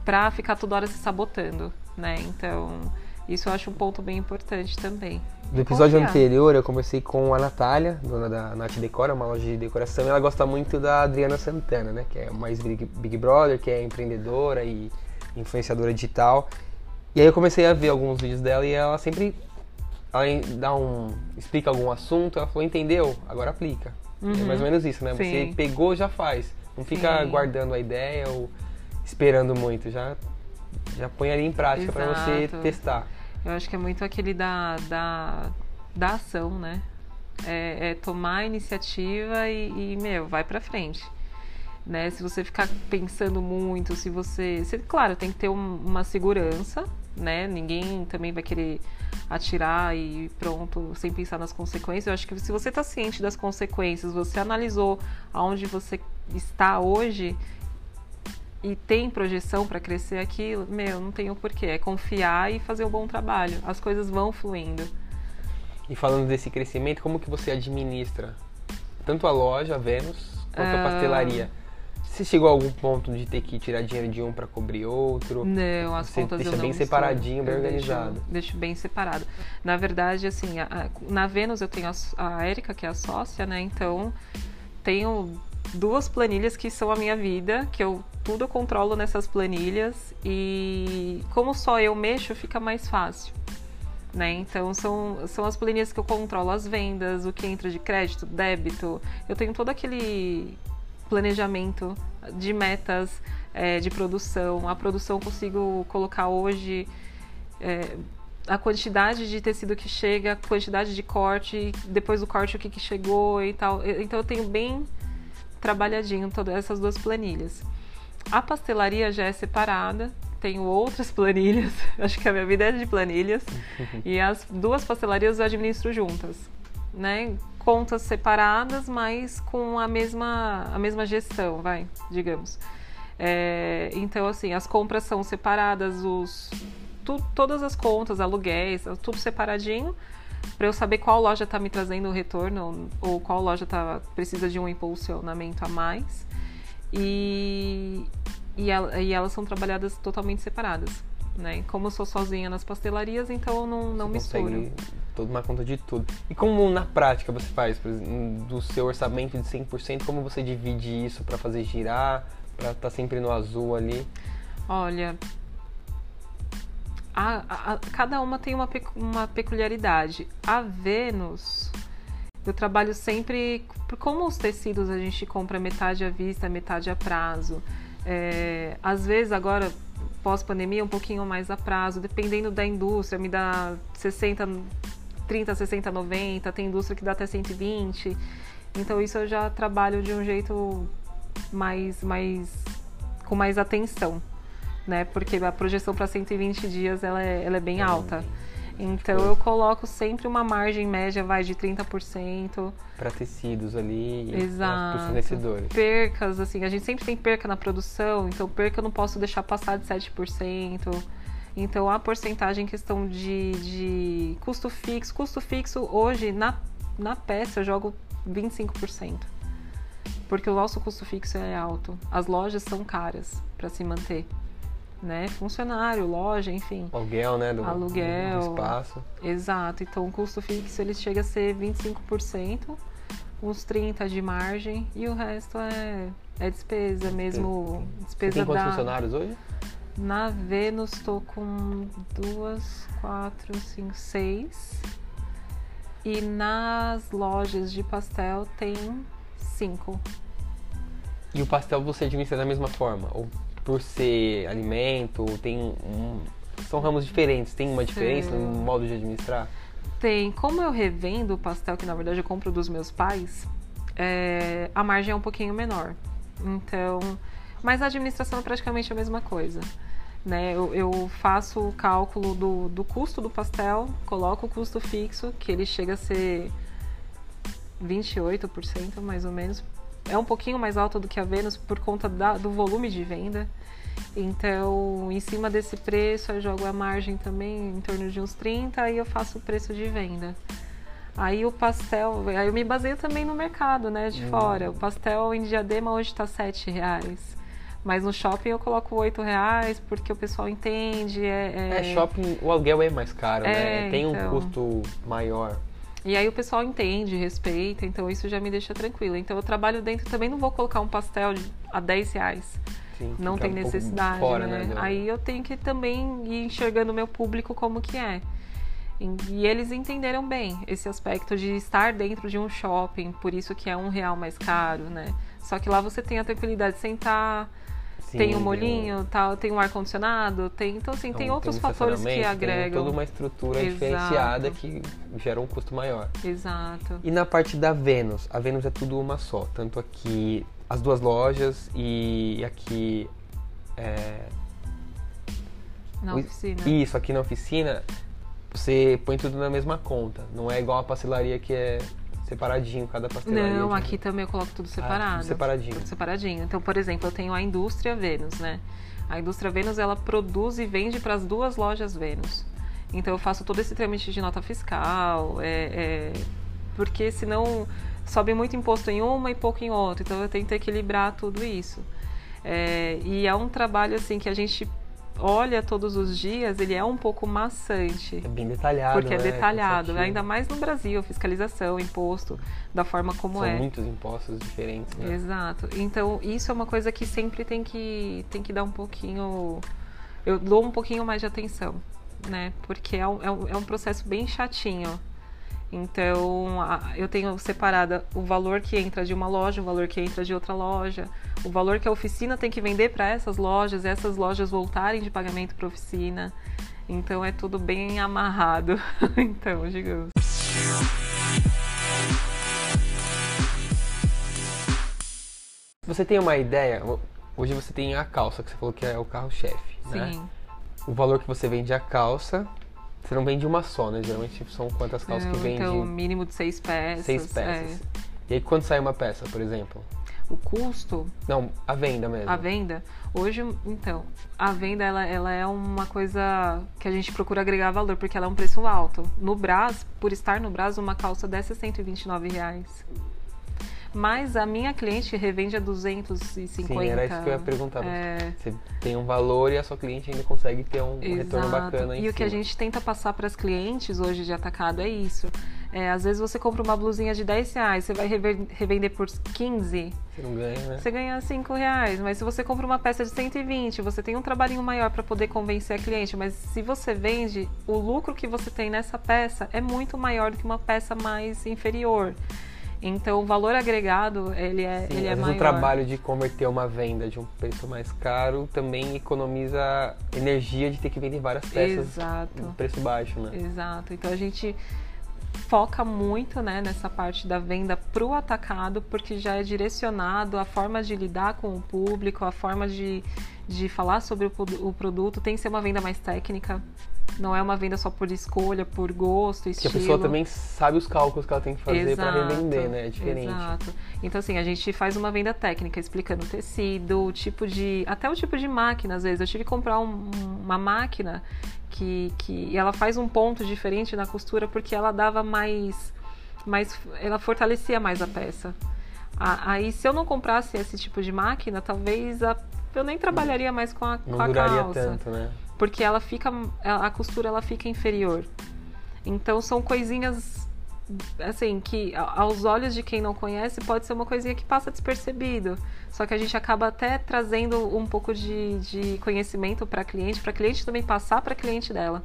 para ficar toda hora se sabotando, né? Então, isso eu acho um ponto bem importante também. No episódio Confiar. anterior eu conversei com a Natália, dona da Nath Decora, uma loja de decoração, e ela gosta muito da Adriana Santana, né? Que é mais Big, Big Brother, que é empreendedora e influenciadora digital. E aí eu comecei a ver alguns vídeos dela e ela sempre ela dá um explica algum assunto, ela falou entendeu, agora aplica. É uhum. É mais ou menos isso, né? Sim. Você pegou já faz, não fica Sim. guardando a ideia ou esperando muito, já já põe ali em prática para você testar. Eu acho que é muito aquele da da, da ação, né? É, é tomar a iniciativa e, e meu, vai para frente. Né? Se você ficar pensando muito, se você, você claro, tem que ter um, uma segurança, né? Ninguém também vai querer atirar e pronto, sem pensar nas consequências. Eu acho que se você está ciente das consequências, você analisou aonde você está hoje e tem projeção para crescer aquilo, meu, não tem o porquê. É confiar e fazer um bom trabalho. As coisas vão fluindo. E falando desse crescimento, como que você administra tanto a loja, a Vênus, quanto a ah, pastelaria? Você chegou a algum ponto de ter que tirar dinheiro de um para cobrir outro? Não, as Você contas deixa eu bem separadinho, bem organizado. Deixo, deixo, bem separado. Na verdade, assim, a, a, na Vênus eu tenho a, a Érica, que é a sócia, né? Então, tenho duas planilhas que são a minha vida, que eu tudo eu controlo nessas planilhas e como só eu mexo, fica mais fácil. Né? Então são, são as planilhas que eu controlo as vendas, o que entra de crédito, débito. Eu tenho todo aquele planejamento de metas é, de produção. A produção consigo colocar hoje é, a quantidade de tecido que chega, a quantidade de corte, depois do corte o que, que chegou e tal. Então eu tenho bem trabalhadinho todas essas duas planilhas. A pastelaria já é separada, tenho outras planilhas, acho que a minha vida é de planilhas, e as duas pastelarias eu administro juntas, né? contas separadas, mas com a mesma, a mesma gestão, vai, digamos. É, então, assim, as compras são separadas, os, tu, todas as contas, aluguéis, tudo separadinho, para eu saber qual loja está me trazendo o retorno ou qual loja tá, precisa de um impulsionamento a mais. E, e, e elas são trabalhadas totalmente separadas. Né? Como eu sou sozinha nas pastelarias, então eu não, não misturo tomar conta de tudo. E como na prática você faz, do seu orçamento de 100%, como você divide isso para fazer girar, para estar tá sempre no azul ali? Olha, a, a, cada uma tem uma, uma peculiaridade. A Vênus, eu trabalho sempre. Como os tecidos a gente compra metade à vista, metade a prazo. É, às vezes, agora, pós-pandemia, um pouquinho mais a prazo, dependendo da indústria, me dá 60 30, 60, 90, tem indústria que dá até 120. Então isso eu já trabalho de um jeito mais, mais com mais atenção, né? Porque a projeção para 120 dias ela é, ela é bem alta. Então eu coloco sempre uma margem média vai de 30%. Para tecidos ali, Exato. para os fornecedores. Percas, assim, a gente sempre tem perca na produção, então perca eu não posso deixar passar de 7%. Então a porcentagem em questão de, de custo fixo, custo fixo hoje na, na peça eu jogo 25%. Porque o nosso custo fixo é alto. As lojas são caras para se manter. Né? Funcionário, loja, enfim. Aluguel, né? Do, Aluguel. do espaço. Exato. Então o custo fixo ele chega a ser 25%, uns 30% de margem e o resto é, é despesa mesmo. Você Despesa tem quantos da. funcionários hoje? Na Vênus estou com duas, quatro, cinco, seis. E nas lojas de pastel tem cinco. E o pastel você administra da mesma forma? Ou por ser alimento, tem um... São ramos diferentes, tem uma diferença no modo de administrar? Tem, como eu revendo o pastel, que na verdade eu compro dos meus pais, é, a margem é um pouquinho menor. Então, mas a administração é praticamente a mesma coisa. Né? Eu, eu faço o cálculo do, do custo do pastel, coloco o custo fixo, que ele chega a ser 28% mais ou menos. É um pouquinho mais alto do que a Vênus por conta da, do volume de venda. Então, em cima desse preço, eu jogo a margem também em torno de uns 30 e eu faço o preço de venda. Aí o pastel, aí eu me baseio também no mercado, né, de Hum. fora. O pastel em diadema hoje está 7 reais. Mas no shopping eu coloco 8 reais porque o pessoal entende. É, É, shopping, o aluguel é mais caro, É, né? Tem um então. custo maior. E aí o pessoal entende, respeita, então isso já me deixa tranquila. Então eu trabalho dentro, também não vou colocar um pastel a 10 reais. Sim, Não tem um necessidade, fora, né? do- Aí eu tenho que também ir enxergando o meu público como que é. E- E eles entenderam bem esse aspecto de estar dentro de um shopping, por isso que é um real mais caro, né? Só que lá você tem a tranquilidade de sentar, Sim, tem um molinho, tal, tem um ar-condicionado, tem. Então, assim, tem então, outros um fatores que estacionamento, tem agregam. toda uma estrutura Exato. diferenciada que gera um custo maior. Exato. E na parte da Vênus, a Vênus é tudo uma só, tanto aqui as duas lojas e aqui é, Na o- oficina. Isso, aqui na oficina, você põe tudo na mesma conta. Não é igual a pastelaria que é separadinho cada pastelaria. Não, tipo, aqui também eu coloco tudo separado. tudo separadinho. Tudo separadinho. Então, por exemplo, eu tenho a indústria Vênus, né? A indústria Vênus, ela produz e vende para as duas lojas Vênus. Então, eu faço todo esse trâmite de nota fiscal, é, é, porque senão sobe muito imposto em uma e pouco em outra. Então, eu tento equilibrar tudo isso. É, e é um trabalho, assim, que a gente olha todos os dias, ele é um pouco maçante. É bem detalhado, Porque é né? detalhado, cansativo. ainda mais no Brasil, fiscalização, imposto, da forma como São é. muitos impostos diferentes, né? Exato. Então, isso é uma coisa que sempre tem que, tem que dar um pouquinho. Eu dou um pouquinho mais de atenção, né? Porque é um, é um, é um processo bem chatinho. Então, a- eu tenho separada o valor que entra de uma loja, o valor que entra de outra loja, o valor que a oficina tem que vender para essas lojas, essas lojas voltarem de pagamento para oficina. Então, é tudo bem amarrado. então, digamos. Você tem uma ideia? Hoje você tem a calça, que você falou que é o carro-chefe, né? Sim. O valor que você vende a calça, você não vende uma só, né? Geralmente são quantas calças que vende? Então, mínimo de seis peças. Seis é. peças. E aí quando sai uma peça, por exemplo? O custo, Não, a venda mesmo. a venda, hoje, então, a venda ela, ela é uma coisa que a gente procura agregar valor, porque ela é um preço alto. No Brás, por estar no Brás, uma calça dessa é 129 reais. Mas a minha cliente revende a 250. Sim, era isso que eu ia perguntar. É, Você tem um valor e a sua cliente ainda consegue ter um retorno Exato. bacana em E o que a gente tenta passar para as clientes hoje de atacado é isso. É, às vezes você compra uma blusinha de 10 reais, você vai revender por 15, Você não ganha, né? você ganha 5 reais. Mas se você compra uma peça de 120, você tem um trabalhinho maior para poder convencer a cliente. Mas se você vende, o lucro que você tem nessa peça é muito maior do que uma peça mais inferior. Então o valor agregado ele é, Sim, ele é maior. o trabalho de converter uma venda de um preço mais caro também economiza energia de ter que vender várias peças Exato. preço baixo, né? Exato. Então a gente foca muito né, nessa parte da venda para o atacado, porque já é direcionado a forma de lidar com o público, a forma de, de falar sobre o, o produto. Tem que ser uma venda mais técnica, Não é uma venda só por escolha, por gosto, estilo. Que a pessoa também sabe os cálculos que ela tem que fazer para revender, né? É diferente. Exato. Então, assim, a gente faz uma venda técnica, explicando o tecido, o tipo de. até o tipo de máquina, às vezes. Eu tive que comprar um, uma máquina que, que ela faz um ponto diferente na costura porque ela dava mais. mais ela fortalecia mais a peça. Aí, se eu não comprasse esse tipo de máquina, talvez a, eu nem trabalharia mais com a, não com a calça. tanto, né? Porque ela fica, a costura ela fica inferior. Então são coisinhas assim que aos olhos de quem não conhece pode ser uma coisinha que passa despercebido. Só que a gente acaba até trazendo um pouco de, de conhecimento para cliente, para cliente também passar para cliente dela.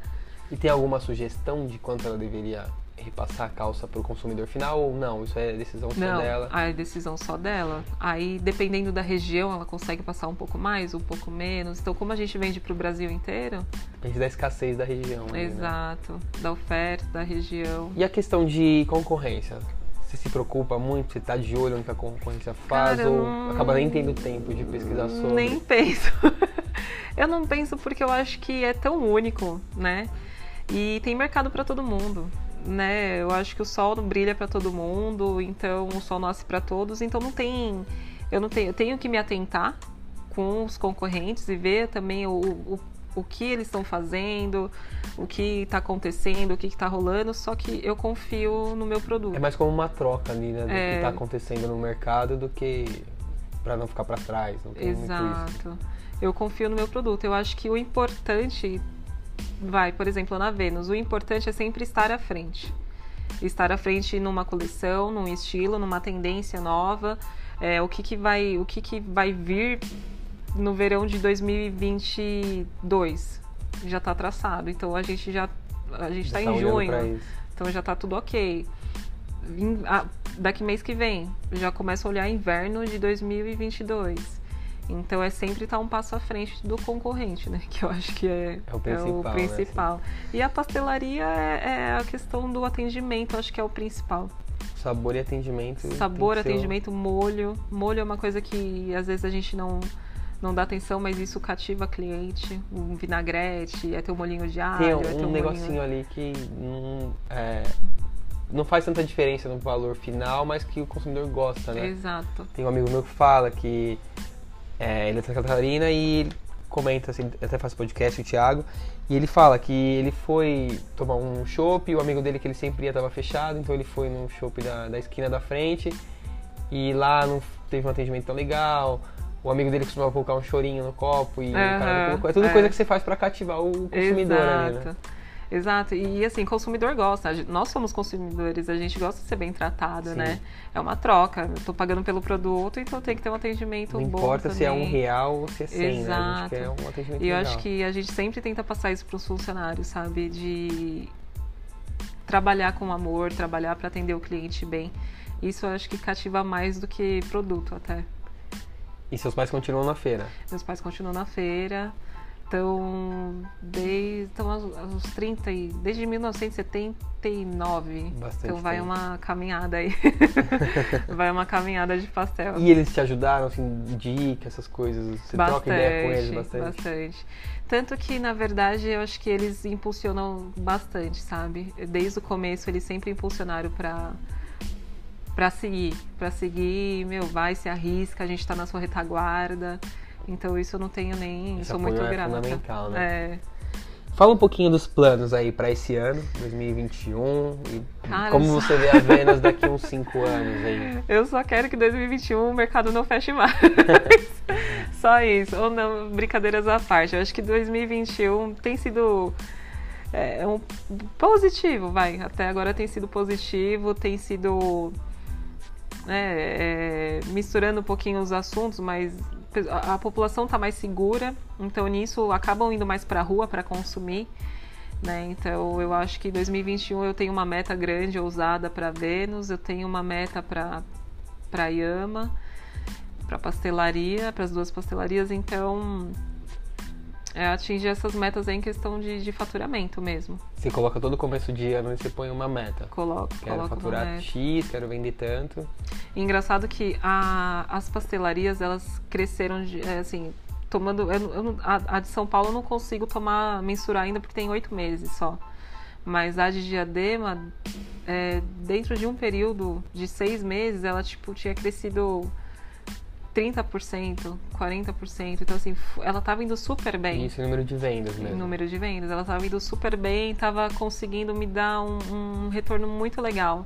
E tem alguma sugestão de quanto ela deveria repassar a calça para o consumidor final ou não? Isso é decisão só não, dela? Não, é decisão só dela. Aí, dependendo da região, ela consegue passar um pouco mais, um pouco menos. Então, como a gente vende para o Brasil inteiro... Depende da escassez da região. Né? Exato. Né? Da oferta, da região. E a questão de concorrência? Você se preocupa muito? Você está de olho no que a concorrência faz? Cara, ou não... acaba nem tendo tempo de pesquisar sobre? Nem penso. eu não penso porque eu acho que é tão único, né? E tem mercado para todo mundo né? Eu acho que o sol não brilha para todo mundo, então o sol nasce para todos, então não tem, eu não tenho, eu tenho que me atentar com os concorrentes e ver também o, o, o que eles estão fazendo, o que está acontecendo, o que está rolando, só que eu confio no meu produto. É mais como uma troca ali, né, do É. que está acontecendo no mercado do que para não ficar para trás. Não tem muito isso. Exato. Eu confio no meu produto. Eu acho que o importante vai, por exemplo, na Vênus, o importante é sempre estar à frente. Estar à frente numa coleção, num estilo, numa tendência nova, é, o que, que vai, o que, que vai vir no verão de 2022 já está traçado. Então a gente já a gente está em tá olhando junho, então já está tudo ok. Vim- ah, daqui mês que vem já começa a olhar inverno de 2022. Então é sempre estar um passo à frente do concorrente, né? Que eu acho que é, É o principal, né, principal. E a pastelaria é, é a questão do atendimento, acho que é o principal. Sabor e atendimento. Sabor, o- atendimento, molho. Molho é uma coisa que às vezes a gente não, não dá atenção, mas isso cativa cliente. Um vinagrete, é ter um molhinho de alho, Tem é ter um um negocinho molhinho... ali que não, é, não faz tanta diferença no valor final, mas que o consumidor gosta, né? Exato. Tem um amigo meu que fala que é, ele é de Santa Catarina e comenta, assim, até faz podcast, o Thiago, e ele fala que ele foi tomar um chopp o amigo dele que ele sempre ia estava fechado, então ele foi no chopp da, da esquina da frente e lá não teve um atendimento tão legal. O amigo dele costumava colocar um chorinho no copo e o cara não colocou. É tudo é. coisa que você faz pra cativar o consumidor ali, né? Exato. E assim, consumidor gosta, nós somos consumidores, a gente gosta de ser bem tratado, Sim. né? É uma troca, eu tô pagando pelo produto, então tem que ter um atendimento Não bom importa se é um também. real ou se é 100, né? Exato. quer um E eu legal. acho que a gente sempre tenta passar isso para os funcionários, sabe? De trabalhar com amor, trabalhar para atender o cliente bem. Isso eu acho que cativa mais do que produto até. E seus pais continuam na feira? Meus pais continuam na feira, estão desde estão aos, aos 30 e desde 1979. Bastante então vai tempo. uma caminhada aí. vai uma caminhada de pastel. E eles te ajudaram, assim, dicas, essas coisas? Você troca ideia com eles bastante? Bastante. Tanto que, na verdade, eu acho que eles impulsionam bastante, sabe? Desde o começo, eles sempre impulsionaram pra, pra seguir. Pra seguir, meu, vai, se arrisca, a gente tá na sua retaguarda. Então, isso eu não tenho nem. Esse sou muito é grata. fundamental, né? É. Fala um pouquinho dos planos aí pra esse ano, 2021, e Cara, como eu você vê a Vênus daqui uns 5 anos aí. Eu só quero que 2021 o mercado não feche mais. só isso. Ou não, brincadeiras à parte. Eu acho que 2021 tem sido é, um positivo, vai. Até agora tem sido positivo, tem sido né, é, misturando um pouquinho os assuntos, mas a, população está mais segura, então nisso acabam indo mais para a rua para consumir. Né? Então eu acho que 2021 eu tenho uma meta grande, ousada para Vênus, eu tenho uma meta para para Yama, para pastelaria, para as duas pastelarias, então é atingir essas metas aí em questão de, de faturamento mesmo. Você coloca todo começo de ano e você põe uma meta. Coloco, Quero coloco faturar. X, quero vender tanto. E engraçado que a- as pastelarias elas cresceram de, é, assim tomando. Eu, eu, a, a, de São Paulo eu não consigo tomar, mensurar ainda porque tem oito meses só. Mas a de diadema, é, dentro de um período de seis meses, ela tipo, tinha crescido 30%, 40%. Então, assim, ela estava indo super bem. Isso, número de vendas mesmo. Número de vendas. Ela estava indo super bem, estava conseguindo me dar um, um, retorno muito legal.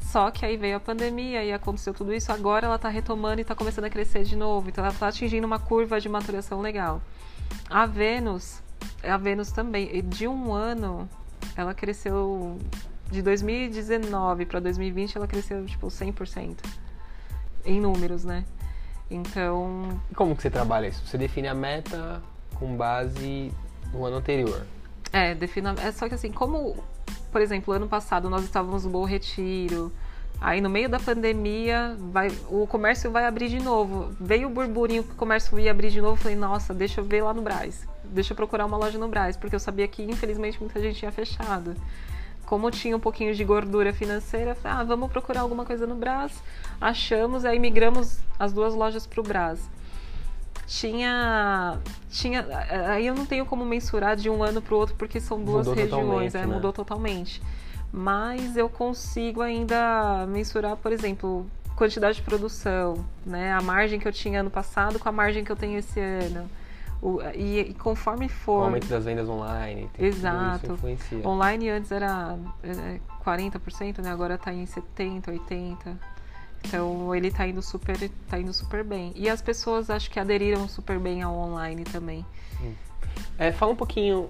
Só que aí veio a pandemia e aconteceu tudo isso. Agora ela está retomando e está começando a crescer de novo. Então, ela está atingindo uma curva de maturação legal. A Vênus, a Vênus também, de um ano, ela cresceu. De 2019 para 2020, ela cresceu tipo 100% em números, né? Então. Como que você trabalha isso? Você define a meta com base no ano anterior? É, defina. É só que assim, como, por exemplo, ano passado nós estávamos no Bom Retiro. Aí no meio da pandemia, vai, o comércio vai abrir de novo. Veio o burburinho que o comércio ia abrir de novo. Falei, nossa, deixa eu ver lá no Braz. Deixa eu procurar uma loja no Braz, porque eu sabia que infelizmente muita gente tinha fechado como tinha um pouquinho de gordura financeira, falei, ah, vamos procurar alguma coisa no Brás. Achamos, aí migramos as duas lojas para o Brás. Tinha, tinha, aí eu não tenho como mensurar de um ano para o outro porque são duas mudou regiões, é, né? mudou totalmente. Mas eu consigo ainda mensurar, por exemplo, quantidade de produção, né? A margem que eu tinha ano passado com a margem que eu tenho esse ano o, e, e, conforme for. O aumento das vendas online. Exato. Online antes era é, 40%, né? Agora está em 70%, 80%. Então ele está indo super, tá indo super bem. E as pessoas acho que aderiram super bem ao online também. É, fala um pouquinho,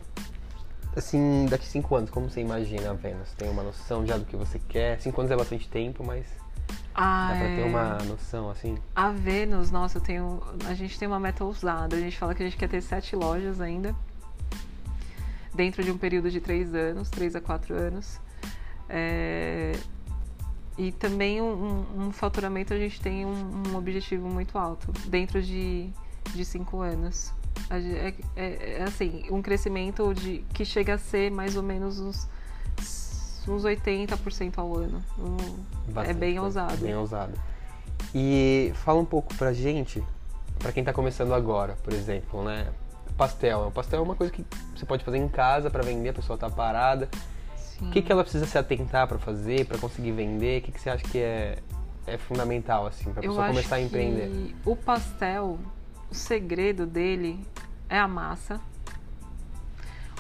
assim, daqui cinco anos, como você imagina a Vênus? Tem uma noção já do que você quer? Cinco anos é bastante tempo, mas ah, Dá pra ter uma é. noção, assim? A Vênus, nossa, eu tenho, a gente tem uma meta ousada. A gente fala que a gente quer ter sete lojas ainda. Dentro de um período de três anos, três a quatro anos. É, e também um, um, faturamento, a gente tem um, um, objetivo muito alto. Dentro de, de cinco anos. É, é, é assim, um crescimento de, que chega a ser mais ou menos uns uns 80% ao ano. Bastante, é bem ousado. Bem ousado. E fala um pouco pra gente, pra quem tá começando agora, por exemplo, né? Pastel. O pastel é uma coisa que você pode fazer em casa para vender, a pessoa tá parada. Sim. O que, que ela precisa se atentar para fazer, para conseguir vender? O que, que você acha que é, é fundamental, assim, pra pessoa começar a empreender? o pastel, o segredo dele é a massa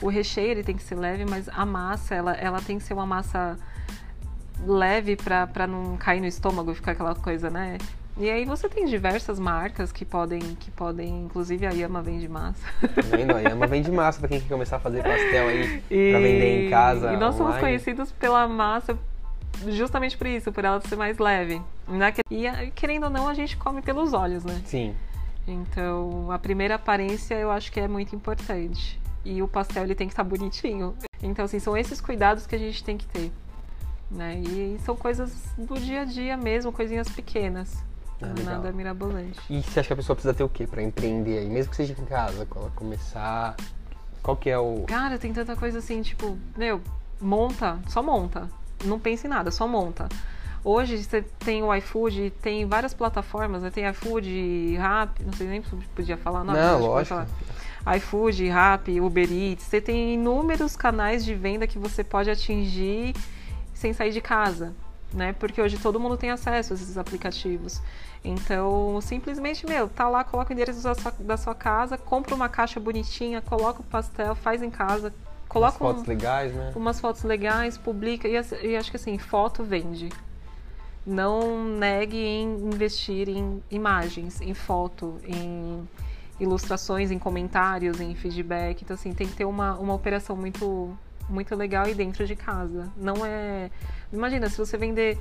o recheio ele tem que ser leve, mas a massa, ela, ela tem que ser uma massa leve para não cair no estômago e ficar aquela coisa, né? E aí você tem diversas marcas que podem, que podem, inclusive a Yama vende massa. Tá vendo? A Yama vende massa para quem quer começar a fazer pastel aí e... para vender em casa. E nós online. somos conhecidos pela massa justamente por isso, por ela ser mais leve. Né? E querendo ou não, a gente come pelos olhos, né? Sim. Então, a primeira aparência eu acho que é muito importante e o pastel ele tem que estar bonitinho. Então, assim, são esses cuidados que a gente tem que ter. Né? E são coisas do dia a dia mesmo, coisinhas pequenas. Ah, nada mirabolante. E você acha que a pessoa precisa ter o quê para empreender aí? Mesmo que seja em casa, quando ela começar. Qual que é o. Cara, tem tanta coisa assim, tipo, meu, monta, só monta. Não pense em nada, só monta. Hoje você tem o iFood, tem várias plataformas, né? Tem iFood, Rap, não sei nem se podia falar, não. Não, lógico iFood, Rappi, Uber Eats, você tem inúmeros canais de venda que você pode atingir sem sair de casa, né? Porque hoje todo mundo tem acesso a esses aplicativos. Então, simplesmente, meu, tá lá, coloca o endereço da sua, da sua casa, compra uma caixa bonitinha, coloca o pastel, faz em casa, coloca umas fotos um, legais, né? Umas fotos legais, publica e, e acho que assim, foto vende. Não negue em investir em imagens, em foto, em ilustrações, em comentários, em feedback. Então, assim, tem que ter uma, uma operação muito, muito legal e dentro de casa. Não é. Imagina, se você vender.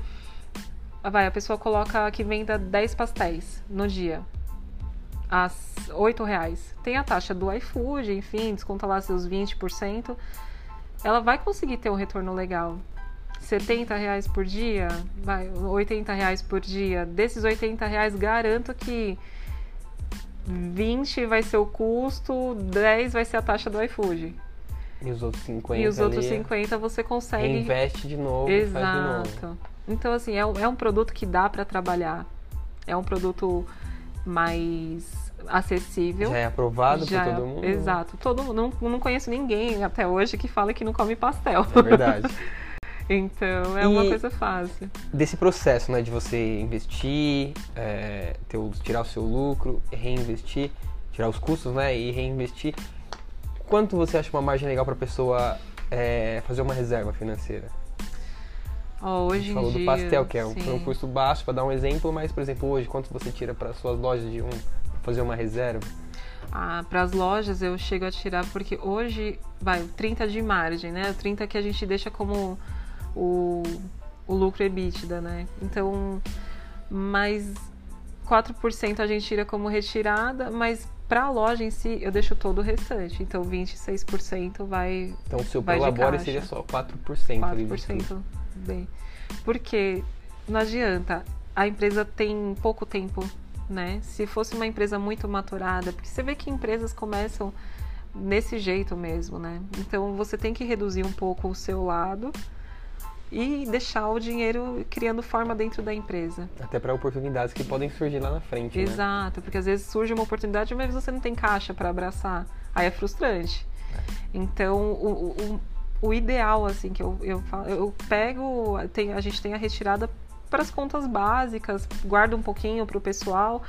Vai, a pessoa coloca que venda 10 pastéis no dia. A 8 reais. Tem a taxa do iFood, enfim, desconta lá seus 20%. Ela vai conseguir ter um retorno legal. 70 reais por dia, vai, 80 reais por dia. Desses 80 reais, garanto que 20 vai ser o custo, 10 vai ser a taxa do iFood. E os outros 50 E os outros 50 você consegue. Investe de novo. Exato. De novo. Então, assim, é, é um produto que dá para trabalhar. É um produto mais acessível. Já é aprovado Já por é- todo mundo. Exato. Todo. Não, não conheço ninguém até hoje que fala que não come pastel. É verdade. então é uma E- coisa fácil. Desse processo, né, de você investir, é, ter o- tirar o seu lucro, reinvestir, tirar os custos, né, e reinvestir. Quanto você acha uma margem legal para pessoa é, fazer uma reserva financeira? Ó, A hoje gente em falou dia. do pastel, que é um, foi um sim. custo baixo, para dar um exemplo, mas, por exemplo, hoje, quanto você tira para suas lojas de um pra fazer uma reserva? Ah, para as lojas eu chego a tirar porque hoje vai o 30 de margem, né? O 30 que a gente deixa como o, o lucro EBITDA, né? Então, mais 4% a gente tira como retirada, mas para a loja em si eu deixo todo o restante. Então, 26% vai Então, o seu prolabore seria só 4%. ali de tudo. 4% bem. Porque não adianta, a empresa tem pouco tempo, né? Se fosse uma empresa muito maturada, porque você vê que empresas começam nesse jeito mesmo, né? Então você tem que reduzir um pouco o seu lado e deixar o dinheiro criando forma dentro da empresa. Até para oportunidades que podem surgir lá na frente, né? Exato, porque às vezes surge uma oportunidade, mas você não tem caixa para abraçar. Aí é frustrante. Então, o, o, o ideal, assim, que eu, eu falo, eu pego, tem, a gente tem a retirada para as contas básicas, guardo um pouquinho para o pessoal,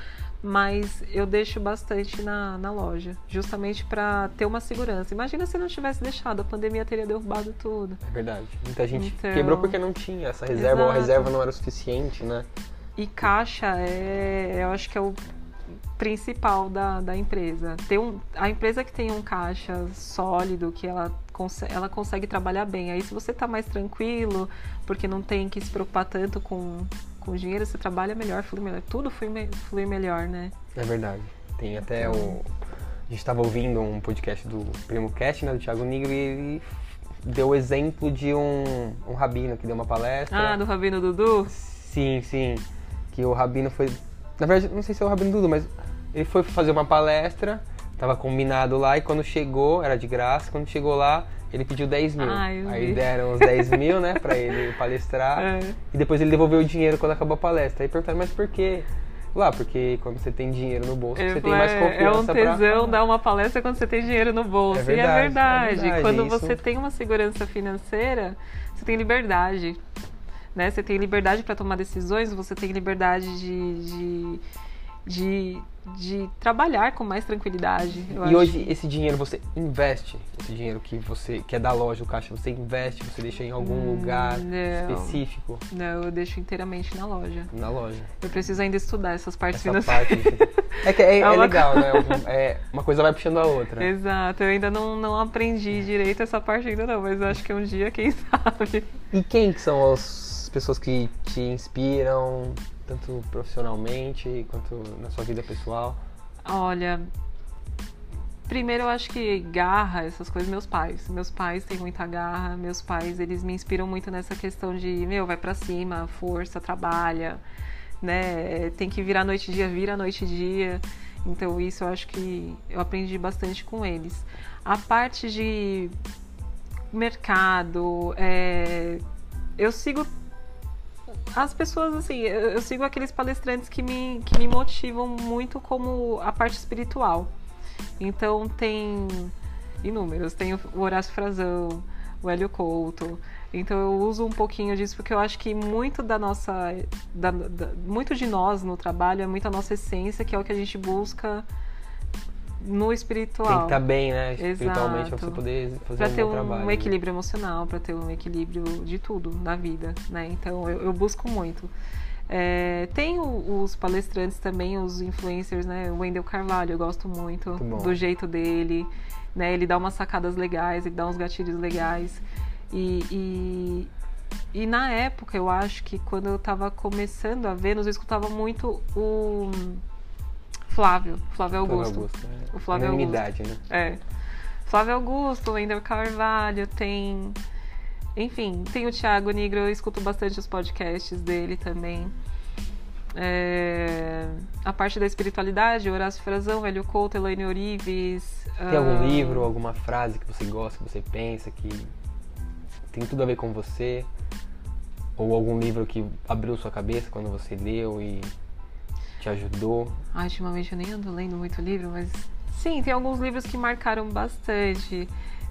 mas eu deixo bastante na, na loja, justamente para ter uma segurança. Imagina se não tivesse deixado, a pandemia teria derrubado tudo. É verdade. Muita gente Então- quebrou porque não tinha essa reserva, ou a Exato. reserva não era o suficiente, né? E caixa é, eu acho que é o principal da, da empresa. Ter um, a empresa que tem um caixa sólido, que ela, ela consegue trabalhar bem. Aí se você tá mais tranquilo, porque não tem que se preocupar tanto com, com dinheiro, você trabalha melhor, flui melhor. Tudo flui, me- flui melhor, né? É verdade. Tem até Então- o. A gente estava ouvindo um podcast do Primo Cast, né, do Thiago Nigro, e ele deu o exemplo de um, um rabino que deu uma palestra. Ah, do Rabino Dudu? Sim, sim. Que o rabino foi. Na verdade, não sei se é o rabino Dudu, mas ele foi fazer uma palestra, tava combinado lá, e quando chegou, era de graça, quando chegou lá, ele pediu 10 mil. Eu Aí vi. deram os 10 mil, né, pra ele palestrar. É. E depois ele devolveu o dinheiro quando acabou a palestra. Aí perguntaram, mas por quê? Lá, porque quando você tem dinheiro no bolso, você tem mais é- confiança É um pra tesão falar. dar uma palestra quando você tem dinheiro no bolso. É e verdade, é é verdade. verdade, Quando isso- você tem uma segurança financeira, você tem liberdade. Né? Você tem liberdade para tomar decisões, você tem liberdade de, de, de, de trabalhar com mais tranquilidade. eu E acho. hoje esse dinheiro você investe, esse dinheiro que você que é da loja, o caixa, você investe, você deixa em algum Hum, lugar não. específico Não, eu deixo inteiramente na loja. na loja. Eu preciso ainda estudar essas partes Essa financeiras. parte é que é, É é uma legal, né? É, uma coisa vai puxando a outra. Exato, eu ainda não, não aprendi direito essa parte ainda não, mas eu acho que um dia, quem sabe. E quem que são as pessoas que te inspiram, tanto profissionalmente quanto na sua vida pessoal? Olha, primeiro eu acho que garra, essas coisas, meus pais. Meus pais têm muita garra, meus pais, eles me inspiram muito nessa questão de, meu, vai pra cima, força, trabalha, né? Tem que virar noite e dia, vira noite e dia. Então isso eu acho que eu aprendi bastante com eles. A parte de mercado, é, eu sigo as pessoas, assim, eu, sigo aqueles palestrantes que me, que me motivam muito como a parte espiritual. Então tem inúmeros, tem o Horácio Frazão, o Hélio Couto. Então eu uso um pouquinho disso porque eu acho que muito da nossa, da, da- muito de nós no trabalho é muito a nossa essência, que é o que a gente busca no espiritual. Tem que estar bem, né? Espiritualmente, pra Exato. você poder fazer Pra um ter um, trabalho. né? equilíbrio emocional, pra ter um equilíbrio de tudo na vida, né? Então eu, eu busco muito. É, tem o- os palestrantes também, os influencers, né? O Wendel Carvalho, eu gosto muito Muito do jeito dele, né? Ele dá umas sacadas legais, ele dá uns gatilhos legais. E, e, e na época, eu acho que quando eu tava começando a ver, eu escutava muito o Flávio, Flávio Flávio Augusto. Augusto, né? O Flávio Augusto. Unanimidade, né? É. Flávio Augusto, Wendel Carvalho, tem. Enfim, tem o Thiago Nigro, eu escuto bastante os podcasts dele também. É, A parte da espiritualidade, Horácio Frazão, Hélio Couto, Elaine Orives. Tem algum ah, livro, alguma frase que você gosta, que você pensa que tem tudo a ver com você? Ou algum livro que abriu sua cabeça quando você leu e te ajudou? Ah, ultimamente eu nem ando lendo muito livro, mas sim, tem alguns livros que marcaram bastante.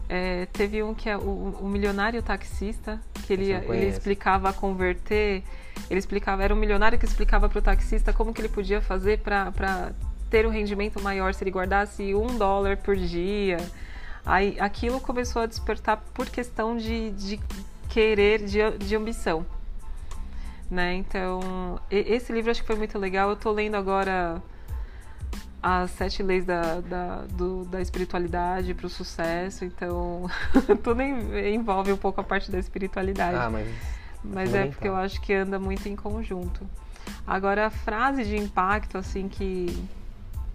É, teve um que é o, o Milionário Taxista, que ele, ele explicava a converter, ele explicava, era um milionário que explicava para o taxista como que ele podia fazer para ter um rendimento maior se ele guardasse um dólar por dia. Aí aquilo começou a despertar por questão de, de querer, de, de ambição. Né? Então, esse livro acho que foi muito legal. Eu estou lendo agora as sete leis da, da, do, da espiritualidade para o sucesso, então tudo envolve um pouco a parte da espiritualidade. Ah, mas mas é porque eu acho que anda muito em conjunto. Agora, a frase de impacto, assim, que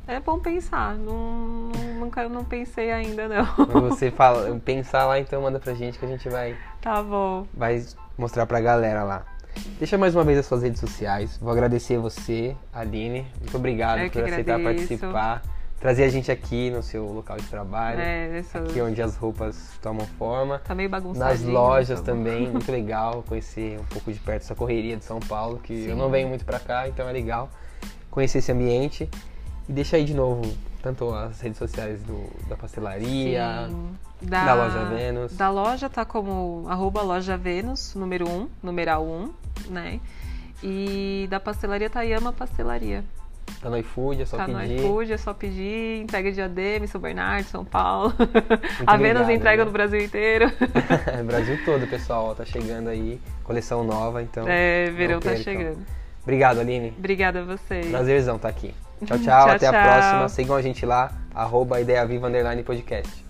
é bom pensar. Não, nunca não pensei ainda, não. Você fala, pensar lá, então manda pra gente que a gente vai. Tá bom. Vai mostrar pra galera lá. Deixa mais uma vez as suas redes sociais. Vou agradecer você, Aline. Muito obrigado por aceitar participar. Trazer a gente aqui no seu local de trabalho. É, aqui onde as roupas tomam forma. Tá meio bagunçado. Nas lojas tá também, muito legal conhecer um pouco de perto essa correria de São Paulo, que Sim. eu não venho muito para cá, então é legal conhecer esse ambiente. E deixa aí de novo, tanto as redes sociais do, da pastelaria, da, da, loja Vênus. Da loja tá como arroba loja Vênus, número 1, numeral 1, né? E da pastelaria Tayama Pastelaria. Tá no iFood, é só tá pedir. Tá no iFood, é só pedir. Entrega de ADM, São Bernardo, São Paulo. a Vênus entrega né? no Brasil inteiro. Brasil todo, pessoal. Tá chegando aí. Coleção nova, então. É, verão tá chegando. Obrigado, Aline. Obrigada a vocês. Prazerzão estar tá aqui. Tchau, tchau. tchau até tchau. a próxima. Sigam a gente lá, arroba Ideia Viva Underline Podcast.